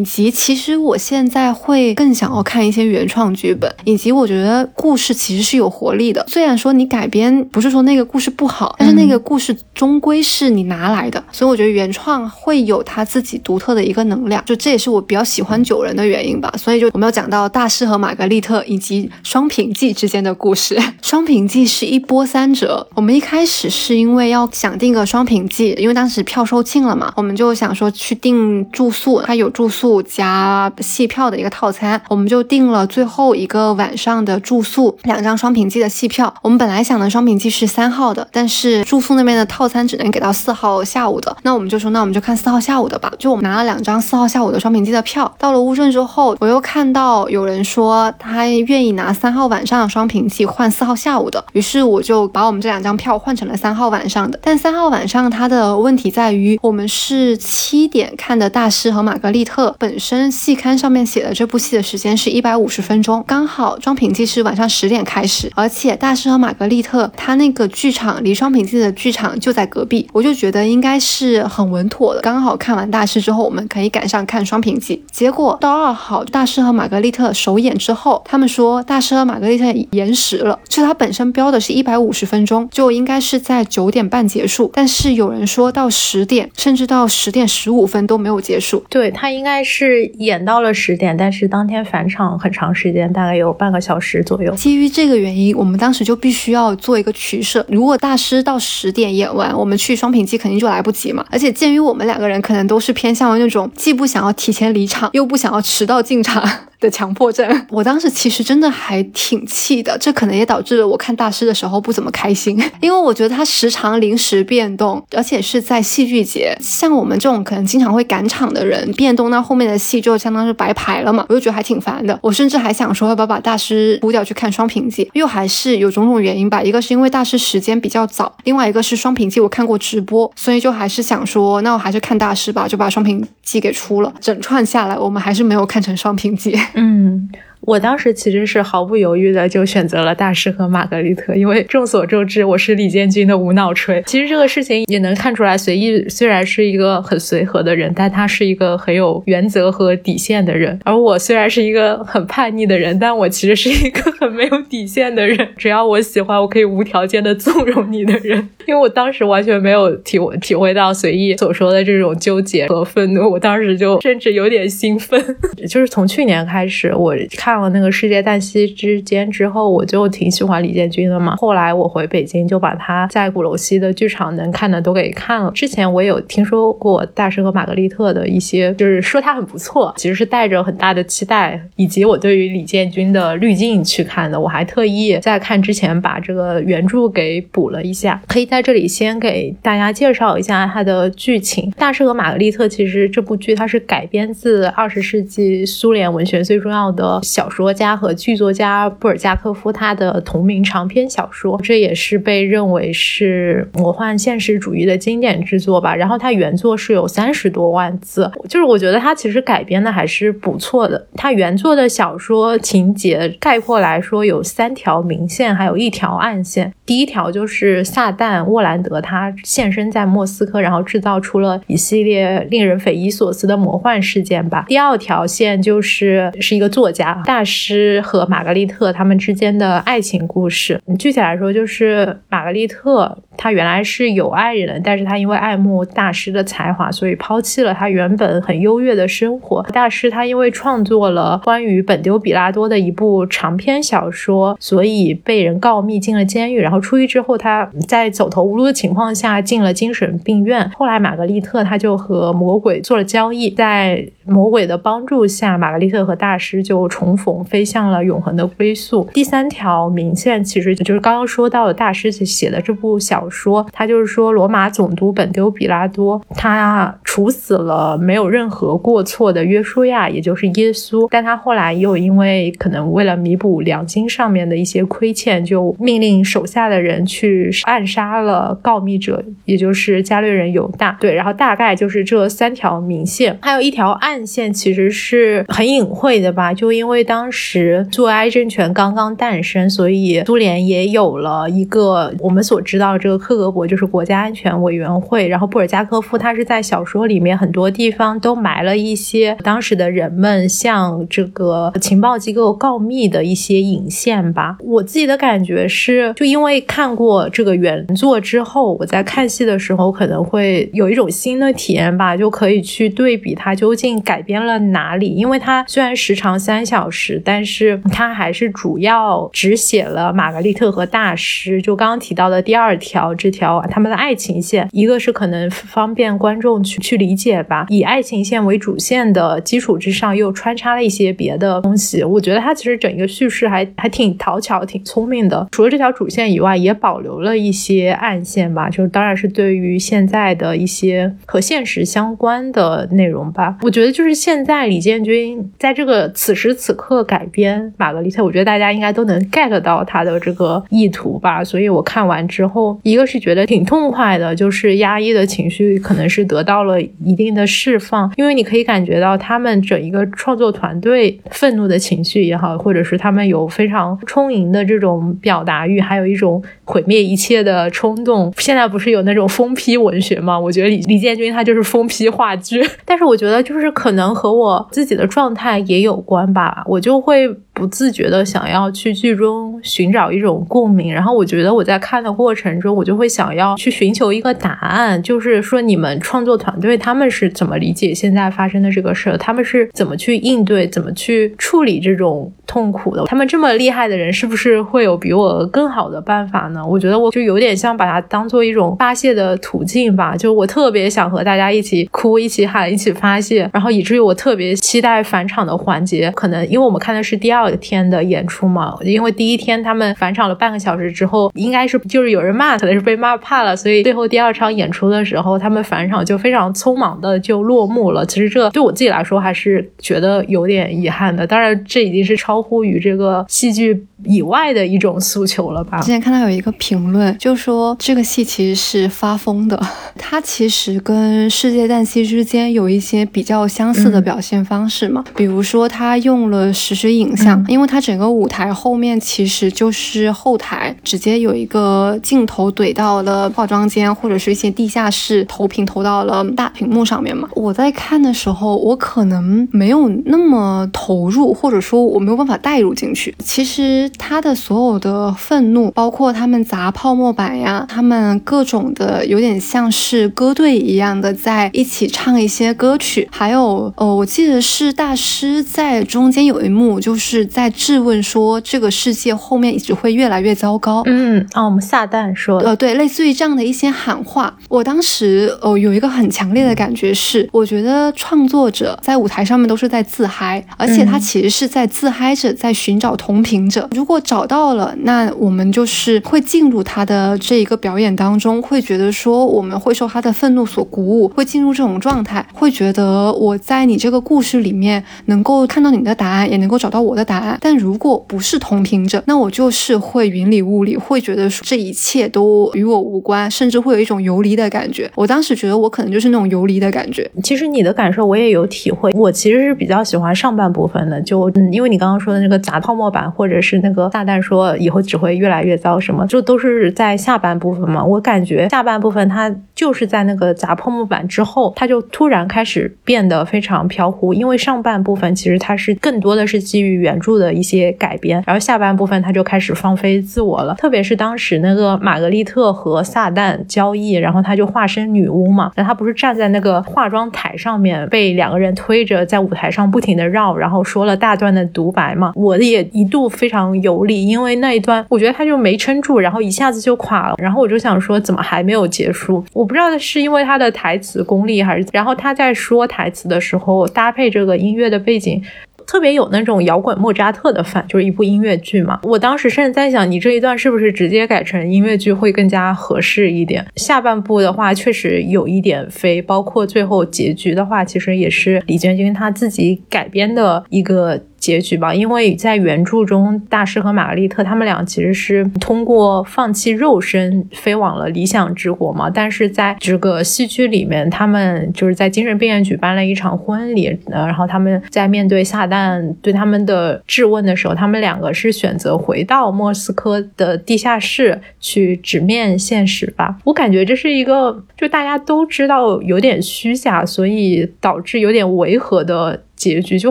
及其实我现在会更想要看一些原创剧本，以及我觉得故事其实是有活力的。虽然说你改编不是说那个故事不好，但是那个故事终归是你拿来的，所以我觉得原创。会有他自己独特的一个能量，就这也是我比较喜欢九人的原因吧。所以就我们要讲到大师和玛格丽特以及双平记之间的故事。双平记是一波三折。我们一开始是因为要想订个双平记，因为当时票售罄了嘛，我们就想说去订住宿，它有住宿加戏票的一个套餐，我们就订了最后一个晚上的住宿，两张双平记的戏票。我们本来想的双平记是三号的，但是住宿那边的套餐只能给到四号下午的，那我我们就说那。我们就看四号下午的吧。就我们拿了两张四号下午的双品记的票，到了乌镇之后，我又看到有人说他愿意拿三号晚上的双品记换四号下午的，于是我就把我们这两张票换成了三号晚上的。但三号晚上它的问题在于，我们是七点看的《大师和玛格丽特》，本身戏刊上面写的这部戏的时间是一百五十分钟，刚好双品记是晚上十点开始，而且《大师和玛格丽特》它那个剧场离双品记的剧场就在隔壁，我就觉得应该是很稳。妥的，刚好看完大师之后，我们可以赶上看双屏记。结果到二号大师和玛格丽特首演之后，他们说大师和玛格丽特延时了，就它本身标的是一百五十分钟，就应该是在九点半结束。但是有人说到十点，甚至到十点十五分都没有结束。对，它应该是演到了十点，但是当天返场很长时间，大概有半个小时左右。基于这个原因，我们当时就必须要做一个取舍。如果大师到十点演完，我们去双屏记肯定就来不及嘛。而且且鉴于我们两个人可能都是偏向于那种既不想要提前离场，又不想要迟到进场。的强迫症，我当时其实真的还挺气的，这可能也导致了我看大师的时候不怎么开心，因为我觉得他时常临时变动，而且是在戏剧节，像我们这种可能经常会赶场的人，变动那后面的戏就相当是白排了嘛，我就觉得还挺烦的。我甚至还想说要不要把大师呼掉去看双屏记，又还是有种种原因吧，一个是因为大师时间比较早，另外一个是双屏记我看过直播，所以就还是想说那我还是看大师吧，就把双屏记给出了。整串下来，我们还是没有看成双屏记。嗯。我当时其实是毫不犹豫的就选择了大师和玛格丽特，因为众所周知我是李建军的无脑吹。其实这个事情也能看出来，随意虽然是一个很随和的人，但他是一个很有原则和底线的人。而我虽然是一个很叛逆的人，但我其实是一个很没有底线的人。只要我喜欢，我可以无条件的纵容你的人。因为我当时完全没有体体会到随意所说的这种纠结和愤怒，我当时就甚至有点兴奋。就是从去年开始，我看看了那个《世界旦夕之间》之后，我就挺喜欢李建军的嘛。后来我回北京，就把他在鼓楼西的剧场能看的都给看了。之前我有听说过大师和玛格丽特的一些，就是说他很不错，其实是带着很大的期待，以及我对于李建军的滤镜去看的。我还特意在看之前把这个原著给补了一下，可以在这里先给大家介绍一下它的剧情。大师和玛格丽特其实这部剧它是改编自二十世纪苏联文学最重要的小小说家和剧作家布尔加科夫他的同名长篇小说，这也是被认为是魔幻现实主义的经典之作吧。然后他原作是有三十多万字，就是我觉得他其实改编的还是不错的。他原作的小说情节概括来说有三条明线，还有一条暗线。第一条就是撒旦沃兰德他现身在莫斯科，然后制造出了一系列令人匪夷所思的魔幻事件吧。第二条线就是是一个作家大师和玛格丽特他们之间的爱情故事。具体来说，就是玛格丽特她原来是有爱人，但是她因为爱慕大师的才华，所以抛弃了她原本很优越的生活。大师他因为创作了关于本丢比拉多的一部长篇小说，所以被人告密进了监狱。然后出狱之后，他在走投无路的情况下进了精神病院。后来玛格丽特他就和魔鬼做了交易，在魔鬼的帮助下，玛格丽特和大师就重逢，飞向了永恒的归宿。第三条明线其实就是刚刚说到的大师写的这部小说，他就是说罗马总督本丢比拉多他处死了没有任何过错的约书亚，也就是耶稣，但他后来又因为可能为了弥补良心上面的一些亏欠，就命令手下的人去暗杀了告密者，也就是伽略人犹大。对，然后大概就是这三条明线，还有一条暗线，其实是很隐晦的吧？就因为当时苏维埃政权刚刚诞生，所以苏联也有了一个我们所知道这个克格勃，就是国家安全委员会。然后布尔加科夫他是在小说里面很多地方都埋了一些当时的人们向这个情报机构告密的一些引线吧。我自己的感觉是，就因为看过这个原作之后，我在看戏的时候可能会有一种新的体验吧，就可以去对比它究竟改编了哪里。因为它虽然时长三小时，但是他还是主要只写了玛格丽特和大师。就刚刚提到的第二条这条他们的爱情线，一个是可能方便观众去去理解吧，以爱情线为主线的基础之上，又穿插了一些别的东西。我觉得他其实整一个叙事还还挺讨巧、挺聪明的。除了这条主线以外，也保留了一些暗线吧，就当然是对于现在的一些和现实相关的内容吧。我觉得就是现在李建军在这个此时此刻改编玛格丽特，我觉得大家应该都能 get 到他的这个意图吧。所以我看完之后，一个是觉得挺痛快的，就是压抑的情绪可能是得到了一定的释放，因为你可以感觉到他们整一个创作团队愤怒的情绪也好，或者是他们有非常充盈的这种表达欲，还有一种毁灭一切的冲动。现在不是有那种疯批文学吗？我觉得李李建军他就是疯批话剧，但是我觉得就是可能和我自己的状态也有关吧，我就会不自觉的想要去剧中寻找一种共鸣，然后我觉得我在看的过程中，我就会想要去寻求一个答案，就是说你们创作团队他们是怎么理解现在发生的这个事儿，他们是怎么去应对、怎么去处理这种痛苦的？他们这么厉害的人，是不是会有比我更好的办法呢？我觉得我就有点像把它当做一种发泄的途径吧，就我特别想和大家一起哭、一起喊、一起发泄，然后以至于我特别期待返场的环节。可能因为我们看的是第二天的演出嘛，因为第一天他们返场了半个小时之后，应该是就是有人骂，可能是被骂怕了，所以最后第二场演出的时候，他们返场就非常匆忙的就落幕了。其实这对我自己来说还是觉得有点遗憾的。当然，这已经是超乎于这个戏剧以外的一种诉求了吧。之前看到有一个评论，就说这个戏其实是发疯的，它其实跟《世界旦夕之间》有一些比较相似的表现方式嘛。比如说，他用了实时影像象，因为它整个舞台后面其实就是后台，直接有一个镜头怼到了化妆间或者是一些地下室，投屏投到了大屏幕上面嘛。我在看的时候，我可能没有那么投入，或者说我没有办法带入进去。其实他的所有的愤怒，包括他们砸泡沫板呀，他们各种的有点像是歌队一样的在一起唱一些歌曲，还有呃，我记得是大师在中间有一幕就是在质问说这个世界后面只会越来越糟糕。嗯，啊，我们撒旦说呃，对，类似于这样的一些喊话。我当时呃有一个很强烈的感觉是，我觉得创作者在舞台上面都是在自嗨，而且他其实是在自嗨着，在寻找同频者。如果找到了，那我们就是会进入他的这一个表演当中，会觉得说我们会受他的愤怒所鼓舞，会进入这种状态，会觉得我在你这个故事里面能够看到你的答案，也能够找到我的答案。但如果不是同频者，那我就是会云里雾里，会觉得说这一切都与我无关，甚至会有一种游离的感觉。我当时觉得我可能就是那种游离的感觉。其实你的感受我也有体会，我其实是比较喜欢上半部分的，就嗯，因为你刚刚说的那个砸泡沫板，或者是那个大蛋说以后只会越来越糟什么，就都是在下半部分嘛。我感觉下半部分它就是在那个砸泡沫板之后，它就突然开始变得非常飘忽，因为上半部分其实它是更多的是基于原著的一些改编，然后下半部分他就开始放飞自我了。特别是当时那个玛格丽特和撒旦交易，然后他就化身女巫嘛，那他不是站在那个化妆台上面，被两个人推着在舞台上不停的绕，然后说了大段的独白嘛。我也一度非常游离，因为那一段我觉得他就没撑住，然后一下子就垮了。然后我就想说，怎么还没有结束？我不知道是因为他的台词功力还是，然后他在说台词的时候搭配这个音乐的背景。特别有那种摇滚莫扎特的范，就是一部音乐剧嘛。我当时甚至在想，你这一段是不是直接改成音乐剧会更加合适一点？下半部的话，确实有一点飞，包括最后结局的话，其实也是李娟军他自己改编的一个。结局吧，因为在原著中，大师和玛格丽特他们俩其实是通过放弃肉身飞往了理想之国嘛。但是在这个戏剧里面，他们就是在精神病院举办了一场婚礼，呃，然后他们在面对撒旦对他们的质问的时候，他们两个是选择回到莫斯科的地下室去直面现实吧。我感觉这是一个就大家都知道有点虚假，所以导致有点违和的。结局就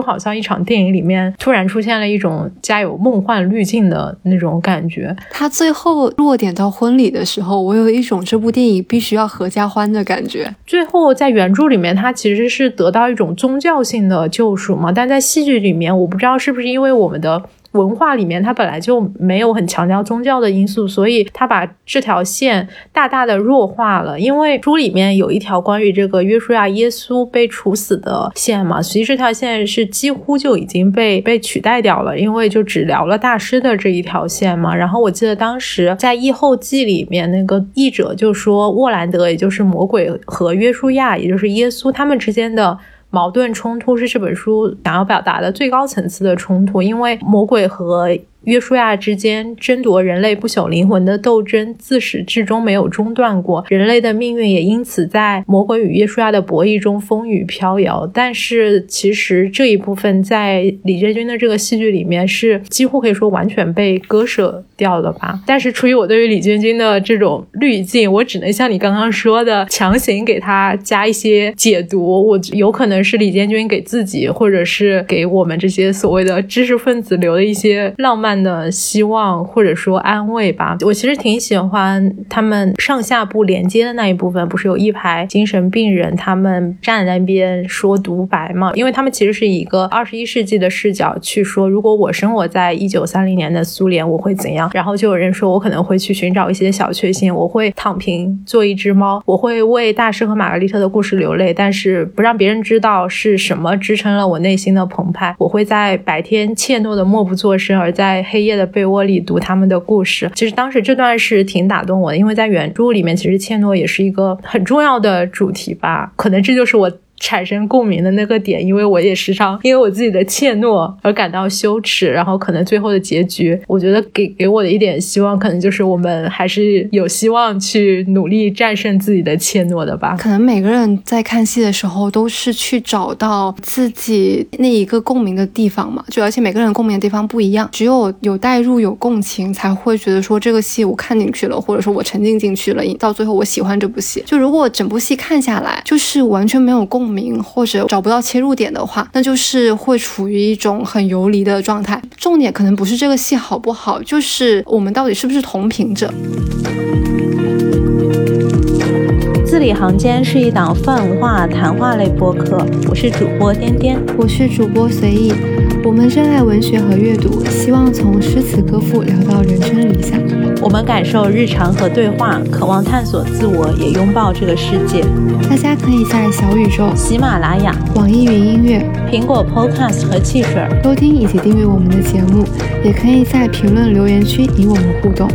好像一场电影里面突然出现了一种加有梦幻滤镜的那种感觉。他最后落点到婚礼的时候，我有一种这部电影必须要合家欢的感觉。最后在原著里面，他其实是得到一种宗教性的救赎嘛，但在戏剧里面，我不知道是不是因为我们的。文化里面，它本来就没有很强调宗教的因素，所以他把这条线大大的弱化了。因为书里面有一条关于这个约书亚耶稣被处死的线嘛，其实这条线是几乎就已经被被取代掉了，因为就只聊了大师的这一条线嘛。然后我记得当时在译后记里面，那个译者就说，沃兰德也就是魔鬼和约书亚，也就是耶稣他们之间的。矛盾冲突是这本书想要表达的最高层次的冲突，因为魔鬼和。约书亚之间争夺人类不朽灵魂的斗争，自始至终没有中断过。人类的命运也因此在魔鬼与约书亚的博弈中风雨飘摇。但是，其实这一部分在李建军的这个戏剧里面是几乎可以说完全被割舍掉了吧。但是，出于我对于李建军的这种滤镜，我只能像你刚刚说的，强行给他加一些解读。我有可能是李建军给自己，或者是给我们这些所谓的知识分子留的一些浪漫。的希望或者说安慰吧，我其实挺喜欢他们上下部连接的那一部分，不是有一排精神病人他们站在那边说独白嘛？因为他们其实是以一个二十一世纪的视角去说，如果我生活在一九三零年的苏联，我会怎样？然后就有人说我可能会去寻找一些小确幸，我会躺平做一只猫，我会为大师和玛格丽特的故事流泪，但是不让别人知道是什么支撑了我内心的澎湃。我会在白天怯懦的默不作声，而在黑夜的被窝里读他们的故事，其实当时这段是挺打动我的，因为在原著里面，其实切诺也是一个很重要的主题吧。可能这就是我产生共鸣的那个点，因为我也时常因为我自己的怯懦而感到羞耻，然后可能最后的结局，我觉得给给我的一点希望，可能就是我们还是有希望去努力战胜自己的怯懦的吧。可能每个人在看戏的时候都是去找到自己那一个共鸣的地方嘛，就而且每个人共鸣的地方不一样，只有有代入、有共情，才会觉得说这个戏我看进去了，或者说我沉浸进去了，到最后我喜欢这部戏。就如果整部戏看下来就是完全没有共鸣，或者找不到切入点的话，那就是会处于一种很游离的状态。重点可能不是这个戏好不好，就是我们到底是不是同频者。字里行间是一档泛文化谈话类播客，我是主播颠颠，我是主播随意。我们热爱文学和阅读，希望从诗词歌赋聊到人生理想。我们感受日常和对话，渴望探索自我，也拥抱这个世界。大家可以在小宇宙、喜马拉雅、网易云音乐、苹果 Podcast 和汽水收听以及订阅我们的节目，也可以在评论留言区与我们互动。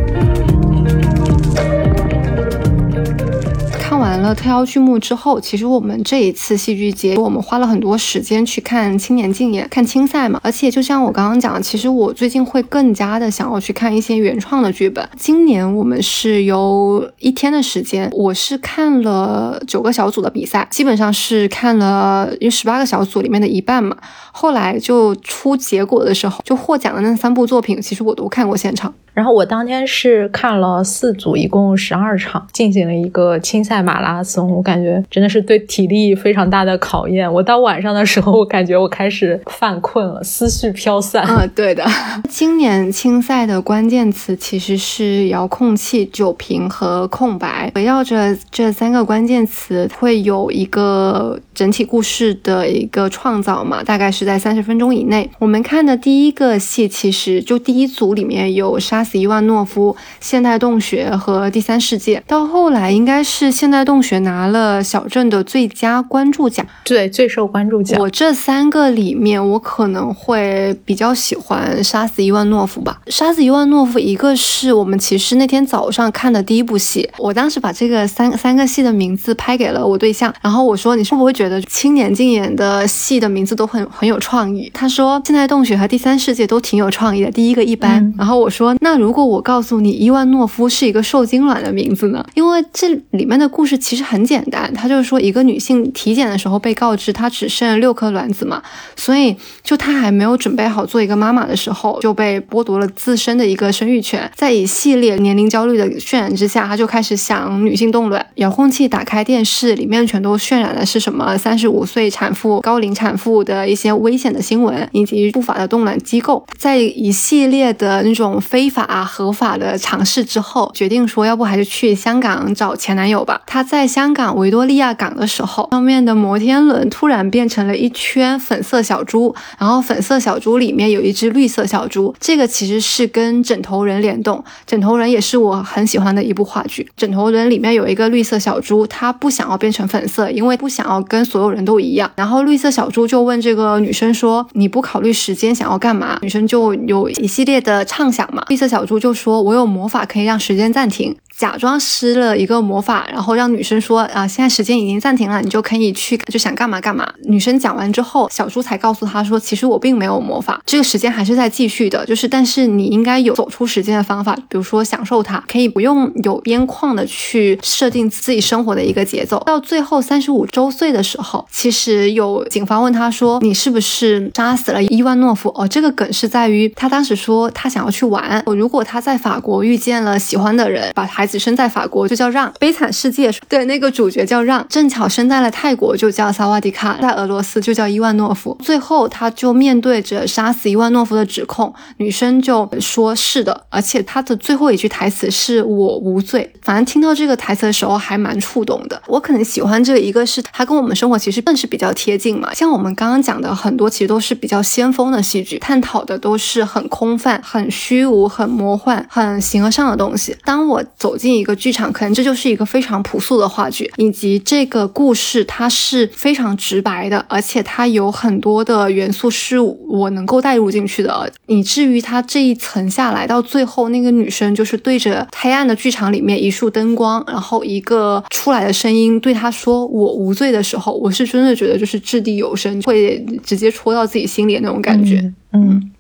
了特邀剧目之后，其实我们这一次戏剧节，我们花了很多时间去看青年竞演、看青赛嘛。而且就像我刚刚讲的，其实我最近会更加的想要去看一些原创的剧本。今年我们是有一天的时间，我是看了九个小组的比赛，基本上是看了因为十八个小组里面的一半嘛。后来就出结果的时候，就获奖的那三部作品，其实我都看过现场。然后我当天是看了四组，一共十二场，进行了一个青赛马拉松。我感觉真的是对体力非常大的考验。我到晚上的时候，我感觉我开始犯困了，思绪飘散。嗯，对的。今年青赛的关键词其实是遥控器、酒瓶和空白，围绕着这三个关键词，会有一个整体故事的一个创造嘛？大概是在三十分钟以内。我们看的第一个戏，其实就第一组里面有杀。死伊万诺夫、现代洞穴和第三世界，到后来应该是现代洞穴拿了小镇的最佳关注奖，对，最受关注奖。我这三个里面，我可能会比较喜欢杀死伊万诺夫吧。杀死伊万诺夫，一个是我们其实那天早上看的第一部戏，我当时把这个三三个戏的名字拍给了我对象，然后我说你是不会觉得青年竞演的戏的名字都很很有创意？他说现代洞穴和第三世界都挺有创意的，第一个一般。然后我说那。那如果我告诉你伊万诺夫是一个受精卵的名字呢？因为这里面的故事其实很简单，他就是说一个女性体检的时候被告知她只剩六颗卵子嘛，所以就她还没有准备好做一个妈妈的时候，就被剥夺了自身的一个生育权。在一系列年龄焦虑的渲染之下，她就开始想女性冻卵。遥控器打开电视，里面全都渲染的是什么三十五岁产妇、高龄产妇的一些危险的新闻，以及不法的冻卵机构。在一系列的那种非法。合法的尝试之后，决定说，要不还是去香港找前男友吧。他在香港维多利亚港的时候，上面的摩天轮突然变成了一圈粉色小猪，然后粉色小猪里面有一只绿色小猪。这个其实是跟枕头人联动，枕头人也是我很喜欢的一部话剧。枕头人里面有一个绿色小猪，他不想要变成粉色，因为不想要跟所有人都一样。然后绿色小猪就问这个女生说：“你不考虑时间，想要干嘛？”女生就有一系列的畅想嘛。绿色小。猪就说：“我有魔法可以让时间暂停。”假装施了一个魔法，然后让女生说啊，现在时间已经暂停了，你就可以去，就想干嘛干嘛。女生讲完之后，小猪才告诉他说，其实我并没有魔法，这个时间还是在继续的，就是但是你应该有走出时间的方法，比如说享受它，可以不用有边框的去设定自己生活的一个节奏。到最后三十五周岁的时候，其实有警方问他说，你是不是杀死了伊万诺夫？哦，这个梗是在于他当时说他想要去玩，如果他在法国遇见了喜欢的人，把孩子生在法国就叫让，悲惨世界对那个主角叫让，正巧生在了泰国就叫萨瓦迪卡，在俄罗斯就叫伊万诺夫。最后他就面对着杀死伊万诺夫的指控，女生就说是的，而且他的最后一句台词是我无罪。反正听到这个台词的时候还蛮触动的。我可能喜欢这，一个是他跟我们生活其实更是比较贴近嘛。像我们刚刚讲的很多其实都是比较先锋的戏剧，探讨的都是很空泛、很虚无、很魔幻、很形而上的东西。当我走。走进一个剧场，可能这就是一个非常朴素的话剧，以及这个故事它是非常直白的，而且它有很多的元素是我能够带入进去的，以至于它这一层下来到最后，那个女生就是对着黑暗的剧场里面一束灯光，然后一个出来的声音对她说“我无罪”的时候，我是真的觉得就是掷地有声，会直接戳到自己心里的那种感觉。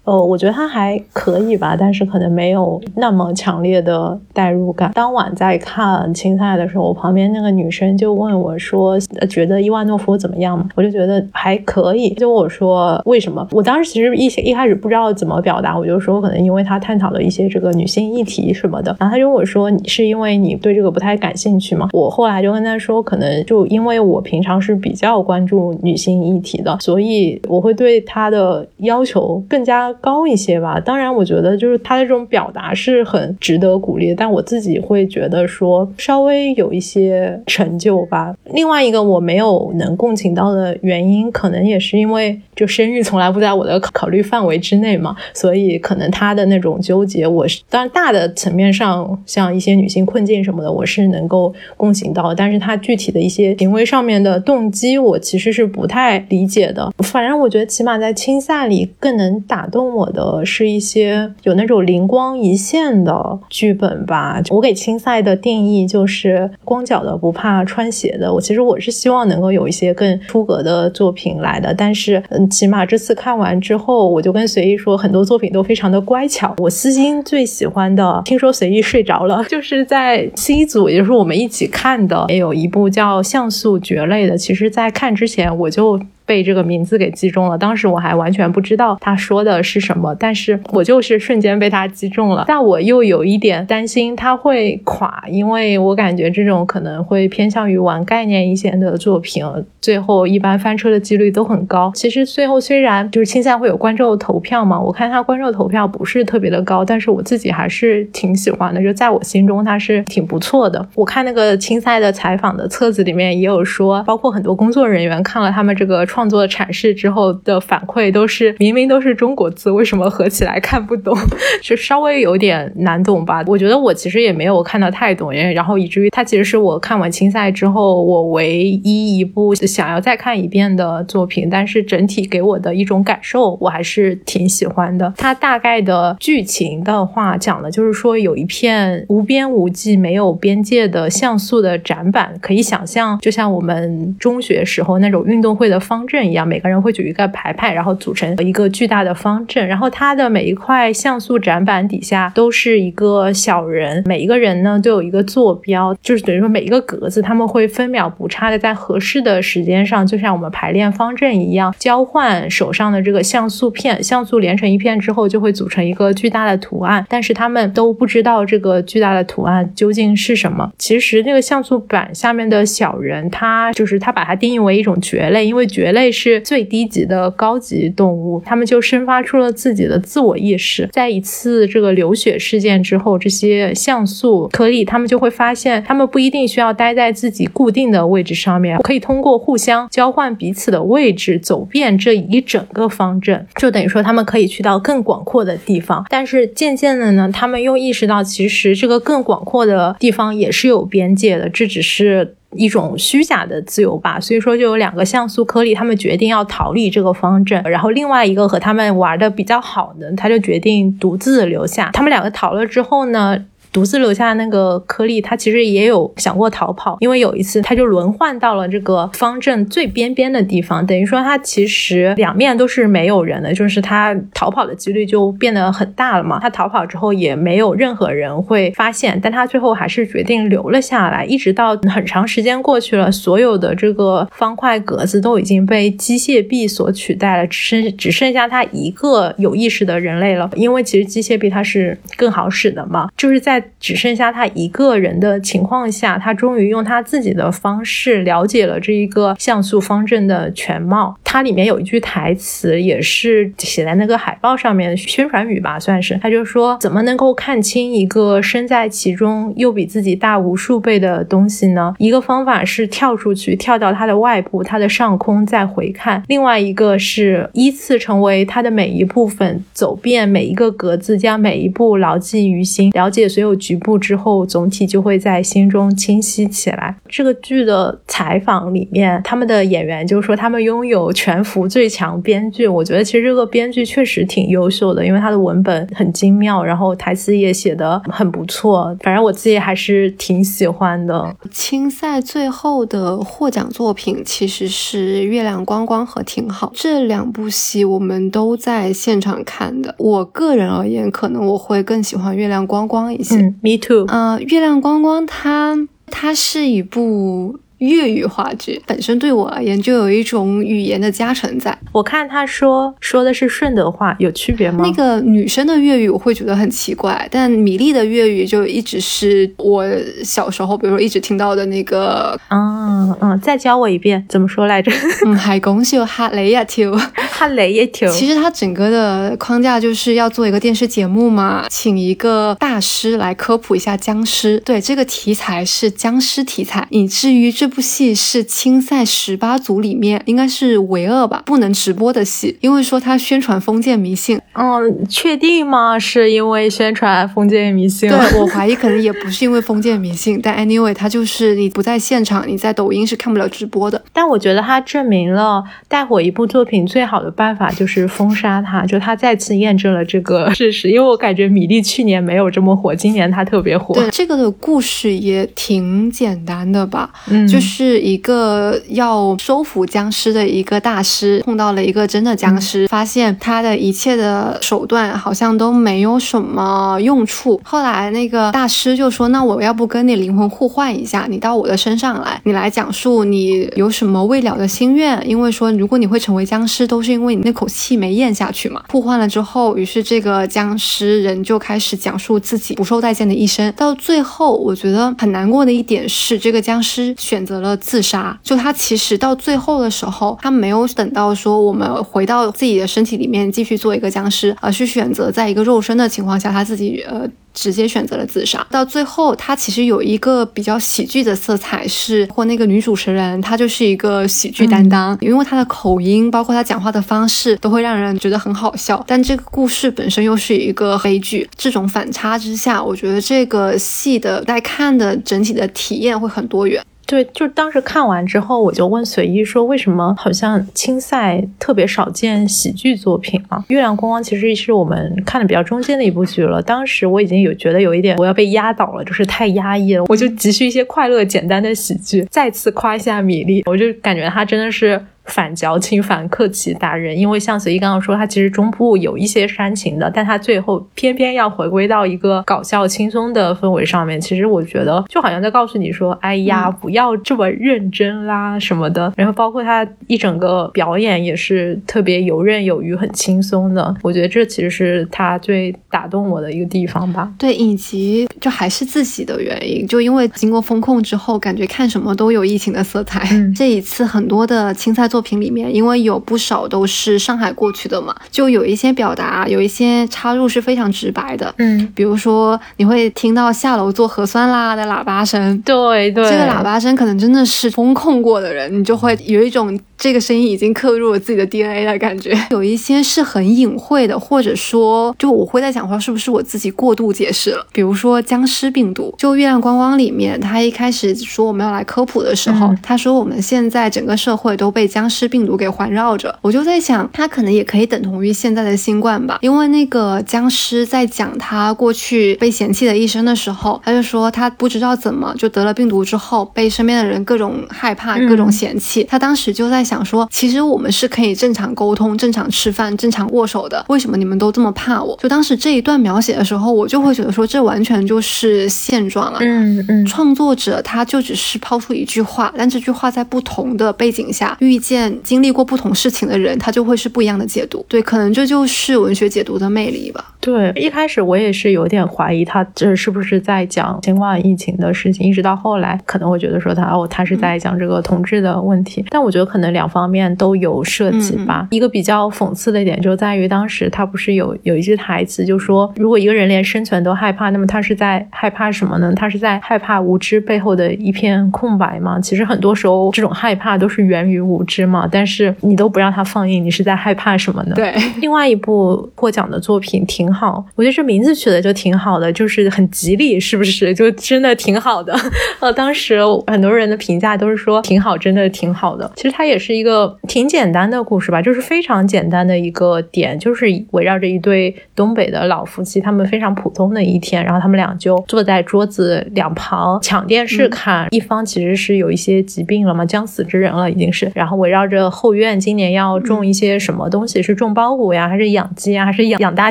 哦，我觉得他还可以吧，但是可能没有那么强烈的代入感。当晚在看青菜的时候，我旁边那个女生就问我说：“觉得伊万诺夫怎么样嘛？”我就觉得还可以。就我说：“为什么？”我当时其实一一开始不知道怎么表达，我就说可能因为他探讨了一些这个女性议题什么的。然后他就跟我说：“你是因为你对这个不太感兴趣吗？”我后来就跟他说：“可能就因为我平常是比较关注女性议题的，所以我会对他的要求更加。”高一些吧，当然，我觉得就是他的这种表达是很值得鼓励，但我自己会觉得说稍微有一些成就吧。另外一个我没有能共情到的原因，可能也是因为就生育从来不在我的考虑范围之内嘛，所以可能他的那种纠结，我是当然大的层面上，像一些女性困境什么的，我是能够共情到，但是他具体的一些行为上面的动机，我其实是不太理解的。反正我觉得起码在青赛里更能打动。我的是一些有那种灵光一现的剧本吧。我给青赛的定义就是光脚的不怕穿鞋的。我其实我是希望能够有一些更出格的作品来的，但是嗯，起码这次看完之后，我就跟随意说，很多作品都非常的乖巧。我私心最喜欢的，听说随意睡着了，就是在 C 组，也就是我们一起看的，也有一部叫《像素蕨类》的。其实，在看之前我就。被这个名字给击中了，当时我还完全不知道他说的是什么，但是我就是瞬间被他击中了。但我又有一点担心他会垮，因为我感觉这种可能会偏向于玩概念一些的作品，最后一般翻车的几率都很高。其实最后虽然就是青赛会有观众投票嘛，我看他观众投票不是特别的高，但是我自己还是挺喜欢的，就在我心中他是挺不错的。我看那个青赛的采访的册子里面也有说，包括很多工作人员看了他们这个。创作的阐释之后的反馈都是明明都是中国字，为什么合起来看不懂？就稍微有点难懂吧。我觉得我其实也没有看到太懂，然后以至于它其实是我看完青赛之后我唯一一部想要再看一遍的作品。但是整体给我的一种感受，我还是挺喜欢的。它大概的剧情的话，讲的就是说有一片无边无际、没有边界的像素的展板，可以想象，就像我们中学时候那种运动会的方。阵一样，每个人会举一个牌牌，然后组成一个巨大的方阵。然后它的每一块像素展板底下都是一个小人，每一个人呢都有一个坐标，就是等于说每一个格子他们会分秒不差的在合适的时间上，就像我们排练方阵一样，交换手上的这个像素片，像素连成一片之后就会组成一个巨大的图案。但是他们都不知道这个巨大的图案究竟是什么。其实那个像素板下面的小人，他就是他把它定义为一种蕨类，因为蕨。类类是最低级的高级动物，他们就生发出了自己的自我意识。在一次这个流血事件之后，这些像素颗粒，他们就会发现，他们不一定需要待在自己固定的位置上面，可以通过互相交换彼此的位置，走遍这一整个方阵，就等于说他们可以去到更广阔的地方。但是渐渐的呢，他们又意识到，其实这个更广阔的地方也是有边界的，这只是。一种虚假的自由吧，所以说就有两个像素颗粒，他们决定要逃离这个方阵，然后另外一个和他们玩的比较好的，他就决定独自留下。他们两个逃了之后呢？独自留下那个颗粒，他其实也有想过逃跑，因为有一次他就轮换到了这个方阵最边边的地方，等于说他其实两面都是没有人的，就是他逃跑的几率就变得很大了嘛。他逃跑之后也没有任何人会发现，但他最后还是决定留了下来，一直到很长时间过去了，所有的这个方块格子都已经被机械臂所取代了，只剩只剩下他一个有意识的人类了。因为其实机械臂它是更好使的嘛，就是在。在只剩下他一个人的情况下，他终于用他自己的方式了解了这一个像素方阵的全貌。它里面有一句台词，也是写在那个海报上面宣传语吧，算是。他就说：“怎么能够看清一个身在其中又比自己大无数倍的东西呢？一个方法是跳出去，跳到它的外部、它的上空再回看；另外一个是依次成为它的每一部分，走遍每一个格子，将每一步牢记于心，了解所有。”有局部之后，总体就会在心中清晰起来。这个剧的采访里面，他们的演员就说他们拥有全服最强编剧。我觉得其实这个编剧确实挺优秀的，因为他的文本很精妙，然后台词也写得很不错。反正我自己还是挺喜欢的。青赛最后的获奖作品其实是《月亮光光》和《挺好》这两部戏，我们都在现场看的。我个人而言，可能我会更喜欢《月亮光光》一些。嗯，Me too。呃，《月亮光光》它它是一部。粤语话剧本身对我而言就有一种语言的加成在。我看他说说的是顺德话，有区别吗？那个女生的粤语我会觉得很奇怪，但米粒的粤语就一直是我小时候，比如说一直听到的那个。嗯嗯，再教我一遍，怎么说来着？嗯，海公秀哈雷呀跳，哈雷呀跳。其实它整个的框架就是要做一个电视节目嘛，请一个大师来科普一下僵尸。对，这个题材是僵尸题材，以至于这。这部戏是青赛十八组里面应该是唯二吧，不能直播的戏，因为说他宣传封建迷信。嗯，确定吗？是因为宣传封建迷信？对我怀疑可能也不是因为封建迷信，但 anyway，他就是你不在现场，你在抖音是看不了直播的。但我觉得他证明了带火一部作品最好的办法就是封杀他，就他再次验证了这个事实。因为我感觉米粒去年没有这么火，今年他特别火。对这个的故事也挺简单的吧？嗯。就就是一个要收服僵尸的一个大师，碰到了一个真的僵尸，发现他的一切的手段好像都没有什么用处。后来那个大师就说：“那我要不跟你灵魂互换一下，你到我的身上来，你来讲述你有什么未了的心愿。因为说如果你会成为僵尸，都是因为你那口气没咽下去嘛。互换了之后，于是这个僵尸人就开始讲述自己不受待见的一生。到最后，我觉得很难过的一点是，这个僵尸选。择了自杀，就他其实到最后的时候，他没有等到说我们回到自己的身体里面继续做一个僵尸，而是选择在一个肉身的情况下，他自己呃直接选择了自杀。到最后，他其实有一个比较喜剧的色彩，是或那个女主持人，她就是一个喜剧担当，因为她的口音，包括她讲话的方式，都会让人觉得很好笑。但这个故事本身又是一个悲剧，这种反差之下，我觉得这个戏的在看的整体的体验会很多元。对，就当时看完之后，我就问随意说，为什么好像青赛特别少见喜剧作品啊？月亮光光其实是我们看的比较中间的一部剧了。当时我已经有觉得有一点我要被压倒了，就是太压抑了。我就急需一些快乐简单的喜剧。再次夸一下米粒，我就感觉他真的是。反矫情、反客气打人，因为像随意刚刚说，他其实中部有一些煽情的，但他最后偏偏要回归到一个搞笑、轻松的氛围上面。其实我觉得就好像在告诉你说：“哎呀，不要这么认真啦什么的。”然后包括他一整个表演也是特别游刃有余、很轻松的。我觉得这其实是他最打动我的一个地方吧。对，以及就还是自己的原因，就因为经过风控之后，感觉看什么都有疫情的色彩。这一次很多的青菜作。作品里面，因为有不少都是上海过去的嘛，就有一些表达，有一些插入是非常直白的。嗯，比如说你会听到下楼做核酸啦的喇叭声，对对，这个喇叭声可能真的是风控过的人，你就会有一种这个声音已经刻入了自己的 DNA 的感觉。有一些是很隐晦的，或者说，就我会在想说，是不是我自己过度解释了？比如说僵尸病毒，就《月亮光光》里面，他一开始说我们要来科普的时候，他说我们现在整个社会都被僵僵尸病毒给环绕着，我就在想，他可能也可以等同于现在的新冠吧。因为那个僵尸在讲他过去被嫌弃的一生的时候，他就说他不知道怎么就得了病毒之后，被身边的人各种害怕、各种嫌弃。他当时就在想说，其实我们是可以正常沟通、正常吃饭、正常握手的，为什么你们都这么怕我？就当时这一段描写的时候，我就会觉得说，这完全就是现状啊。嗯嗯，创作者他就只是抛出一句话，但这句话在不同的背景下遇见。经历过不同事情的人，他就会是不一样的解读。对，可能这就是文学解读的魅力吧。对，一开始我也是有点怀疑他这是不是在讲新冠疫情的事情，一直到后来可能我觉得说他哦，他是在讲这个同志的问题。但我觉得可能两方面都有涉及吧。一个比较讽刺的一点就在于，当时他不是有有一句台词，就说如果一个人连生存都害怕，那么他是在害怕什么呢？他是在害怕无知背后的一片空白吗？其实很多时候这种害怕都是源于无知嘛。但是你都不让他放映，你是在害怕什么呢？对。另外一部获奖的作品挺。好，我觉得这名字取的就挺好的，就是很吉利，是不是？就真的挺好的。呃，当时很多人的评价都是说挺好，真的挺好的。其实它也是一个挺简单的故事吧，就是非常简单的一个点，就是围绕着一对东北的老夫妻，他们非常普通的一天，然后他们俩就坐在桌子两旁抢电视看，一方其实是有一些疾病了嘛，将死之人了已经是，然后围绕着后院今年要种一些什么东西，是种苞谷呀，还是养鸡啊，还是养养大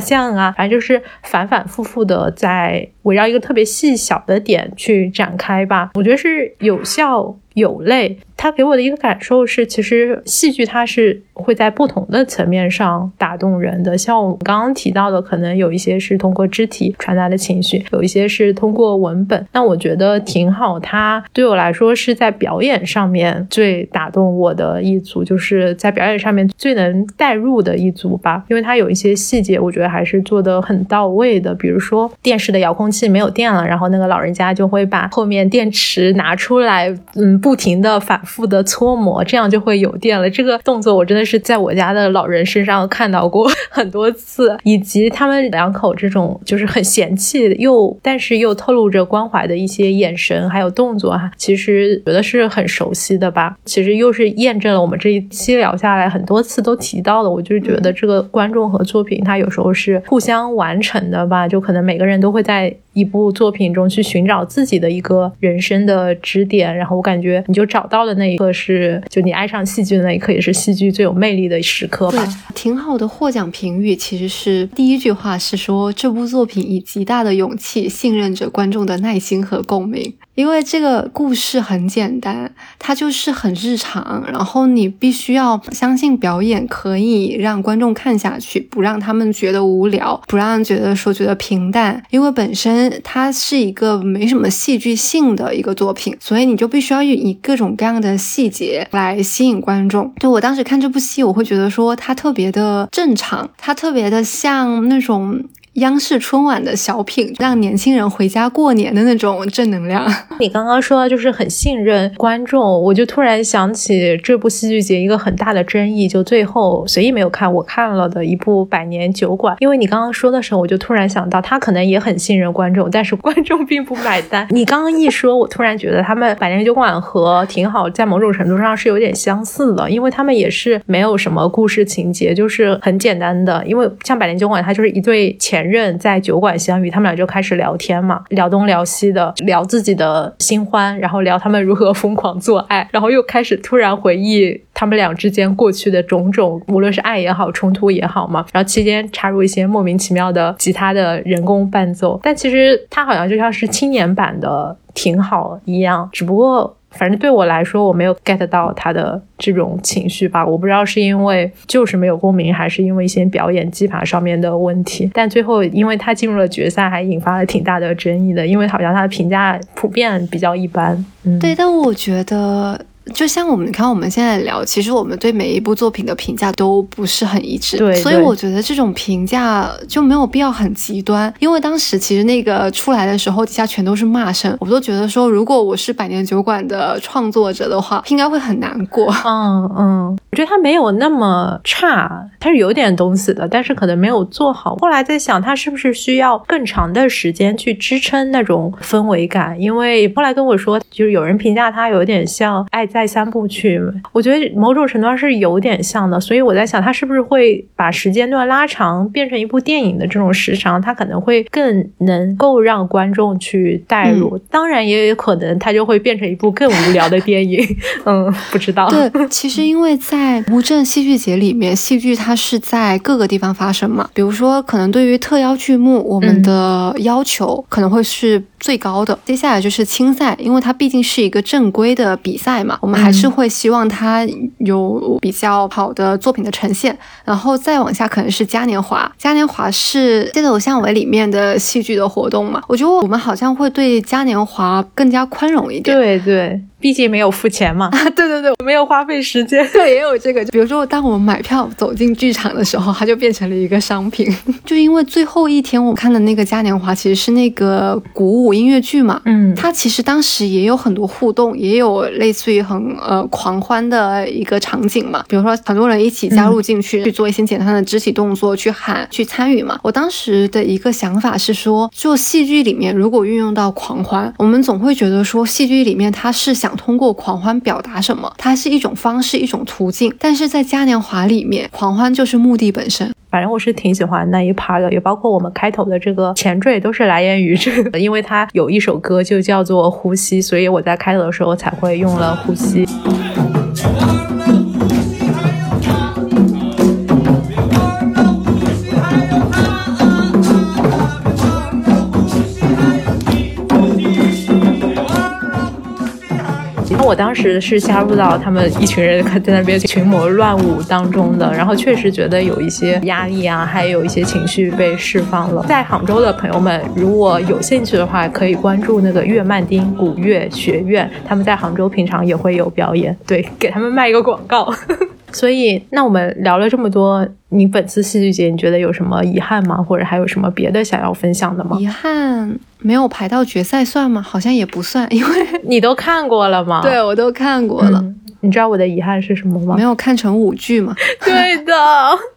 象啊，反正就是反反复复的在围绕一个特别细小的点去展开吧，我觉得是有效有泪。他给我的一个感受是，其实戏剧它是会在不同的层面上打动人的。像我们刚刚提到的，可能有一些是通过肢体传达的情绪，有一些是通过文本。那我觉得挺好，它对我来说是在表演上面最打动我的一组，就是在表演上面最能带入的一组吧。因为它有一些细节，我觉得还是做的很到位的。比如说电视的遥控器没有电了，然后那个老人家就会把后面电池拿出来，嗯，不停的反。复的搓磨，这样就会有电了。这个动作我真的是在我家的老人身上看到过 很多次，以及他们两口这种就是很嫌弃又但是又透露着关怀的一些眼神还有动作哈，其实觉得是很熟悉的吧。其实又是验证了我们这一期聊下来很多次都提到的，我就觉得这个观众和作品它有时候是互相完成的吧，就可能每个人都会在。一部作品中去寻找自己的一个人生的支点，然后我感觉你就找到的那一刻是，就你爱上戏剧的那一刻，也是戏剧最有魅力的时刻吧。挺好的获奖评语，其实是第一句话是说这部作品以极大的勇气信任着观众的耐心和共鸣。因为这个故事很简单，它就是很日常，然后你必须要相信表演可以让观众看下去，不让他们觉得无聊，不让觉得说觉得平淡。因为本身它是一个没什么戏剧性的一个作品，所以你就必须要以各种各样的细节来吸引观众。就我当时看这部戏，我会觉得说它特别的正常，它特别的像那种。央视春晚的小品，让年轻人回家过年的那种正能量。你刚刚说就是很信任观众，我就突然想起这部戏剧节一个很大的争议，就最后随意没有看，我看了的一部《百年酒馆》。因为你刚刚说的时候，我就突然想到，他可能也很信任观众，但是观众并不买单。你刚刚一说，我突然觉得他们《百年酒馆》和《挺好》在某种程度上是有点相似的，因为他们也是没有什么故事情节，就是很简单的。因为像《百年酒馆》，它就是一对前。任在酒馆相遇，他们俩就开始聊天嘛，聊东聊西的，聊自己的新欢，然后聊他们如何疯狂做爱，然后又开始突然回忆他们俩之间过去的种种，无论是爱也好，冲突也好嘛。然后期间插入一些莫名其妙的吉他的人工伴奏，但其实它好像就像是青年版的挺好一样，只不过。反正对我来说，我没有 get 到他的这种情绪吧。我不知道是因为就是没有共鸣，还是因为一些表演技法上面的问题。但最后，因为他进入了决赛，还引发了挺大的争议的。因为好像他的评价普遍比较一般。嗯，对，但我觉得。就像我们看我们现在聊，其实我们对每一部作品的评价都不是很一致，对，所以我觉得这种评价就没有必要很极端。因为当时其实那个出来的时候，底下全都是骂声，我都觉得说，如果我是百年酒馆的创作者的话，应该会很难过。嗯嗯，我觉得他没有那么差，他是有点东西的，但是可能没有做好。后来在想，他是不是需要更长的时间去支撑那种氛围感？因为后来跟我说，就是有人评价他有点像爱。在三部曲，我觉得某种程度上是有点像的，所以我在想，他是不是会把时间段拉长，变成一部电影的这种时长，他可能会更能够让观众去代入。当然，也有可能他就会变成一部更无聊的电影。嗯，不知道。对，其实因为在乌镇戏剧节里面，戏剧它是在各个地方发生嘛。比如说，可能对于特邀剧目，我们的要求可能会是最高的。接下来就是青赛，因为它毕竟是一个正规的比赛嘛。我们还是会希望它有比较好的作品的呈现，然后再往下可能是嘉年华。嘉年华是街头巷尾里面的戏剧的活动嘛？我觉得我们好像会对嘉年华更加宽容一点。对对。毕竟没有付钱嘛，啊对对对，没有花费时间，对，也有这个。比如说，当我们买票走进剧场的时候，它就变成了一个商品。就因为最后一天我看的那个嘉年华，其实是那个鼓舞音乐剧嘛，嗯，它其实当时也有很多互动，也有类似于很呃狂欢的一个场景嘛，比如说很多人一起加入进去、嗯、去做一些简单的肢体动作，去喊、去参与嘛。我当时的一个想法是说，就戏剧里面如果运用到狂欢，我们总会觉得说戏剧里面它是想想通过狂欢表达什么，它是一种方式、一种途径，但是在嘉年华里面，狂欢就是目的本身。反正我是挺喜欢那一趴的，也包括我们开头的这个前缀都是来源于这个，因为它有一首歌就叫做《呼吸》，所以我在开头的时候才会用了《呼吸》。我当时是加入到他们一群人在那边群魔乱舞当中的，然后确实觉得有一些压力啊，还有一些情绪被释放了。在杭州的朋友们，如果有兴趣的话，可以关注那个岳曼丁古乐学院，他们在杭州平常也会有表演，对，给他们卖一个广告。所以，那我们聊了这么多，你本次戏剧节你觉得有什么遗憾吗？或者还有什么别的想要分享的吗？遗憾没有排到决赛算吗？好像也不算，因为你都看过了吗？对，我都看过了。嗯、你知道我的遗憾是什么吗？没有看成舞剧吗？对的，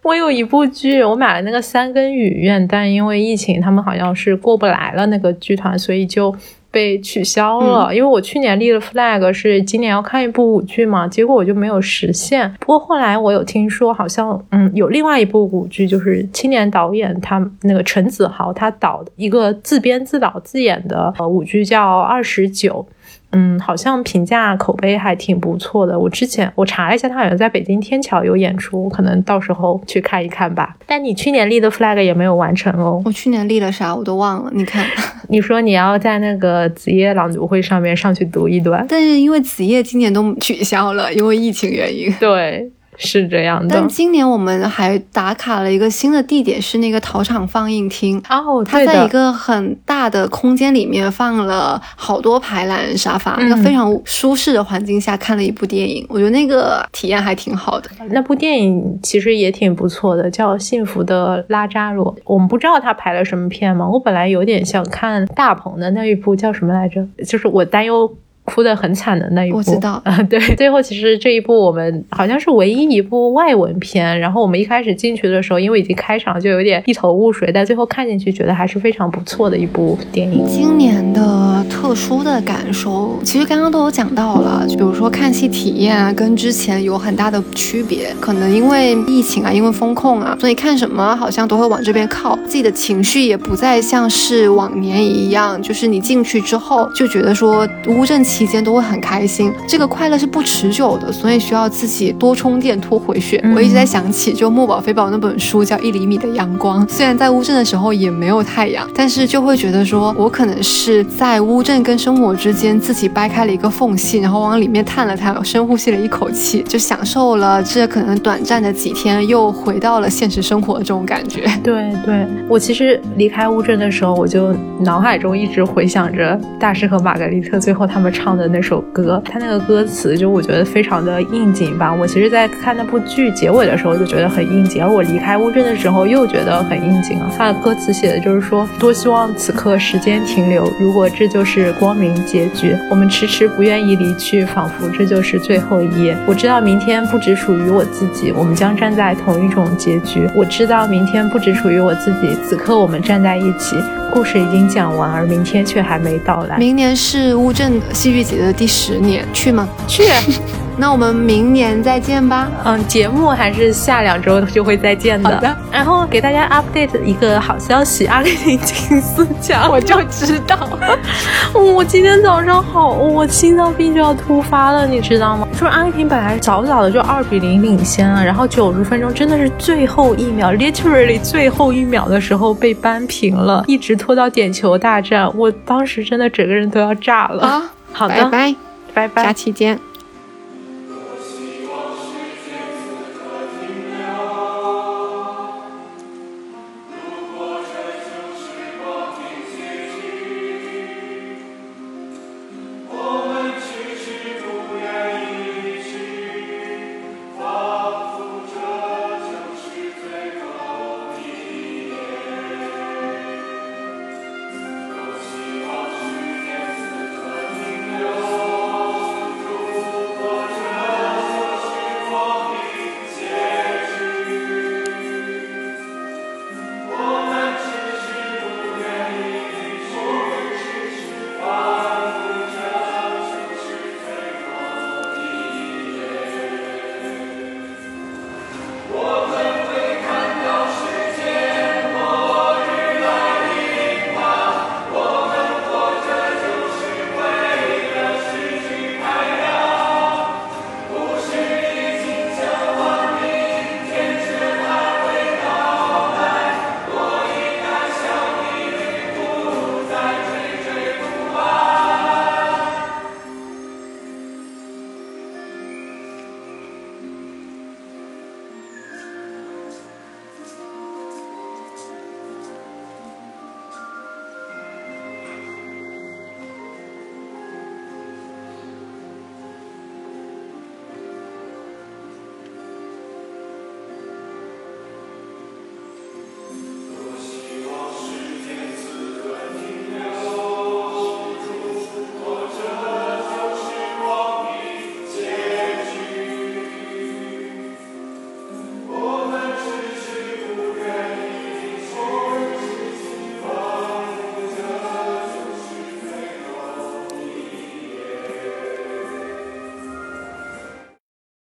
我有一部剧，我买了那个三根雨院，但因为疫情，他们好像是过不来了那个剧团，所以就。被取消了，嗯、因为我去年立了 flag 是今年要看一部舞剧嘛，结果我就没有实现。不过后来我有听说，好像嗯有另外一部舞剧，就是青年导演他那个陈子豪他导的一个自编自导自演的呃舞剧叫二十九。嗯，好像评价口碑还挺不错的。我之前我查了一下，他好像在北京天桥有演出，可能到时候去看一看吧。但你去年立的 flag 也没有完成哦。我去年立了啥我都忘了。你看，你说你要在那个子夜朗读会上面上去读一段，但是因为子夜今年都取消了，因为疫情原因。对。是这样的，但今年我们还打卡了一个新的地点，是那个陶厂放映厅哦。它在一个很大的空间里面放了好多排懒人沙发，嗯、一个非常舒适的环境下看了一部电影，我觉得那个体验还挺好的。那部电影其实也挺不错的，叫《幸福的拉扎罗》。我们不知道他排了什么片嘛，我本来有点想看大鹏的那一部叫什么来着，就是我担忧。哭得很惨的那一部，我知道啊，对，最后其实这一部我们好像是唯一一部外文片，然后我们一开始进去的时候，因为已经开场就有点一头雾水，但最后看进去觉得还是非常不错的一部电影。今年的特殊的感受，其实刚刚都有讲到了，就比如说看戏体验啊，跟之前有很大的区别，可能因为疫情啊，因为风控啊，所以看什么好像都会往这边靠，自己的情绪也不再像是往年一样，就是你进去之后就觉得说乌镇期间都会很开心，这个快乐是不持久的，所以需要自己多充电、多回血。嗯我一直在想起就墨宝非宝那本书叫《一厘米的阳光》，虽然在乌镇的时候也没有太阳，但是就会觉得说我可能是在乌镇跟生活之间自己掰开了一个缝隙，然后往里面探了探，深呼吸了一口气，就享受了这可能短暂的几天，又回到了现实生活的这种感觉。对对，我其实离开乌镇的时候，我就脑海中一直回想着大师和玛格丽特最后他们唱的那首歌，他那个歌词就我觉得非常的应景吧。我其实，在看那部剧结尾的时候就觉得很应景，而我离开乌镇的时候又觉得很应景啊。他的歌词写的就是说，多希望此刻时间停留，如果这就是光明结局，我们迟迟不愿意离去，仿佛这就是最后一夜。我知道明天不只属于我自己，我们将站在同一种结局。我知道明天不只属于我自己，此刻我们站在一起，故事已经讲完，而明天却还没到来。明年是乌镇戏剧节的第十年，去吗？去。那我们明年再见吧。嗯，节目还是下两周就会再见的。好的。然后给大家 update 一个好消息，阿根廷进四强，我就知道。我今天早上好，我心脏病就要突发了，你知道吗？说阿根廷本来早早的就二比零领先了，然后九十分钟真的是最后一秒，literally 最后一秒的时候被扳平了，一直拖到点球大战，我当时真的整个人都要炸了。好，好的，拜拜，拜拜，下期见。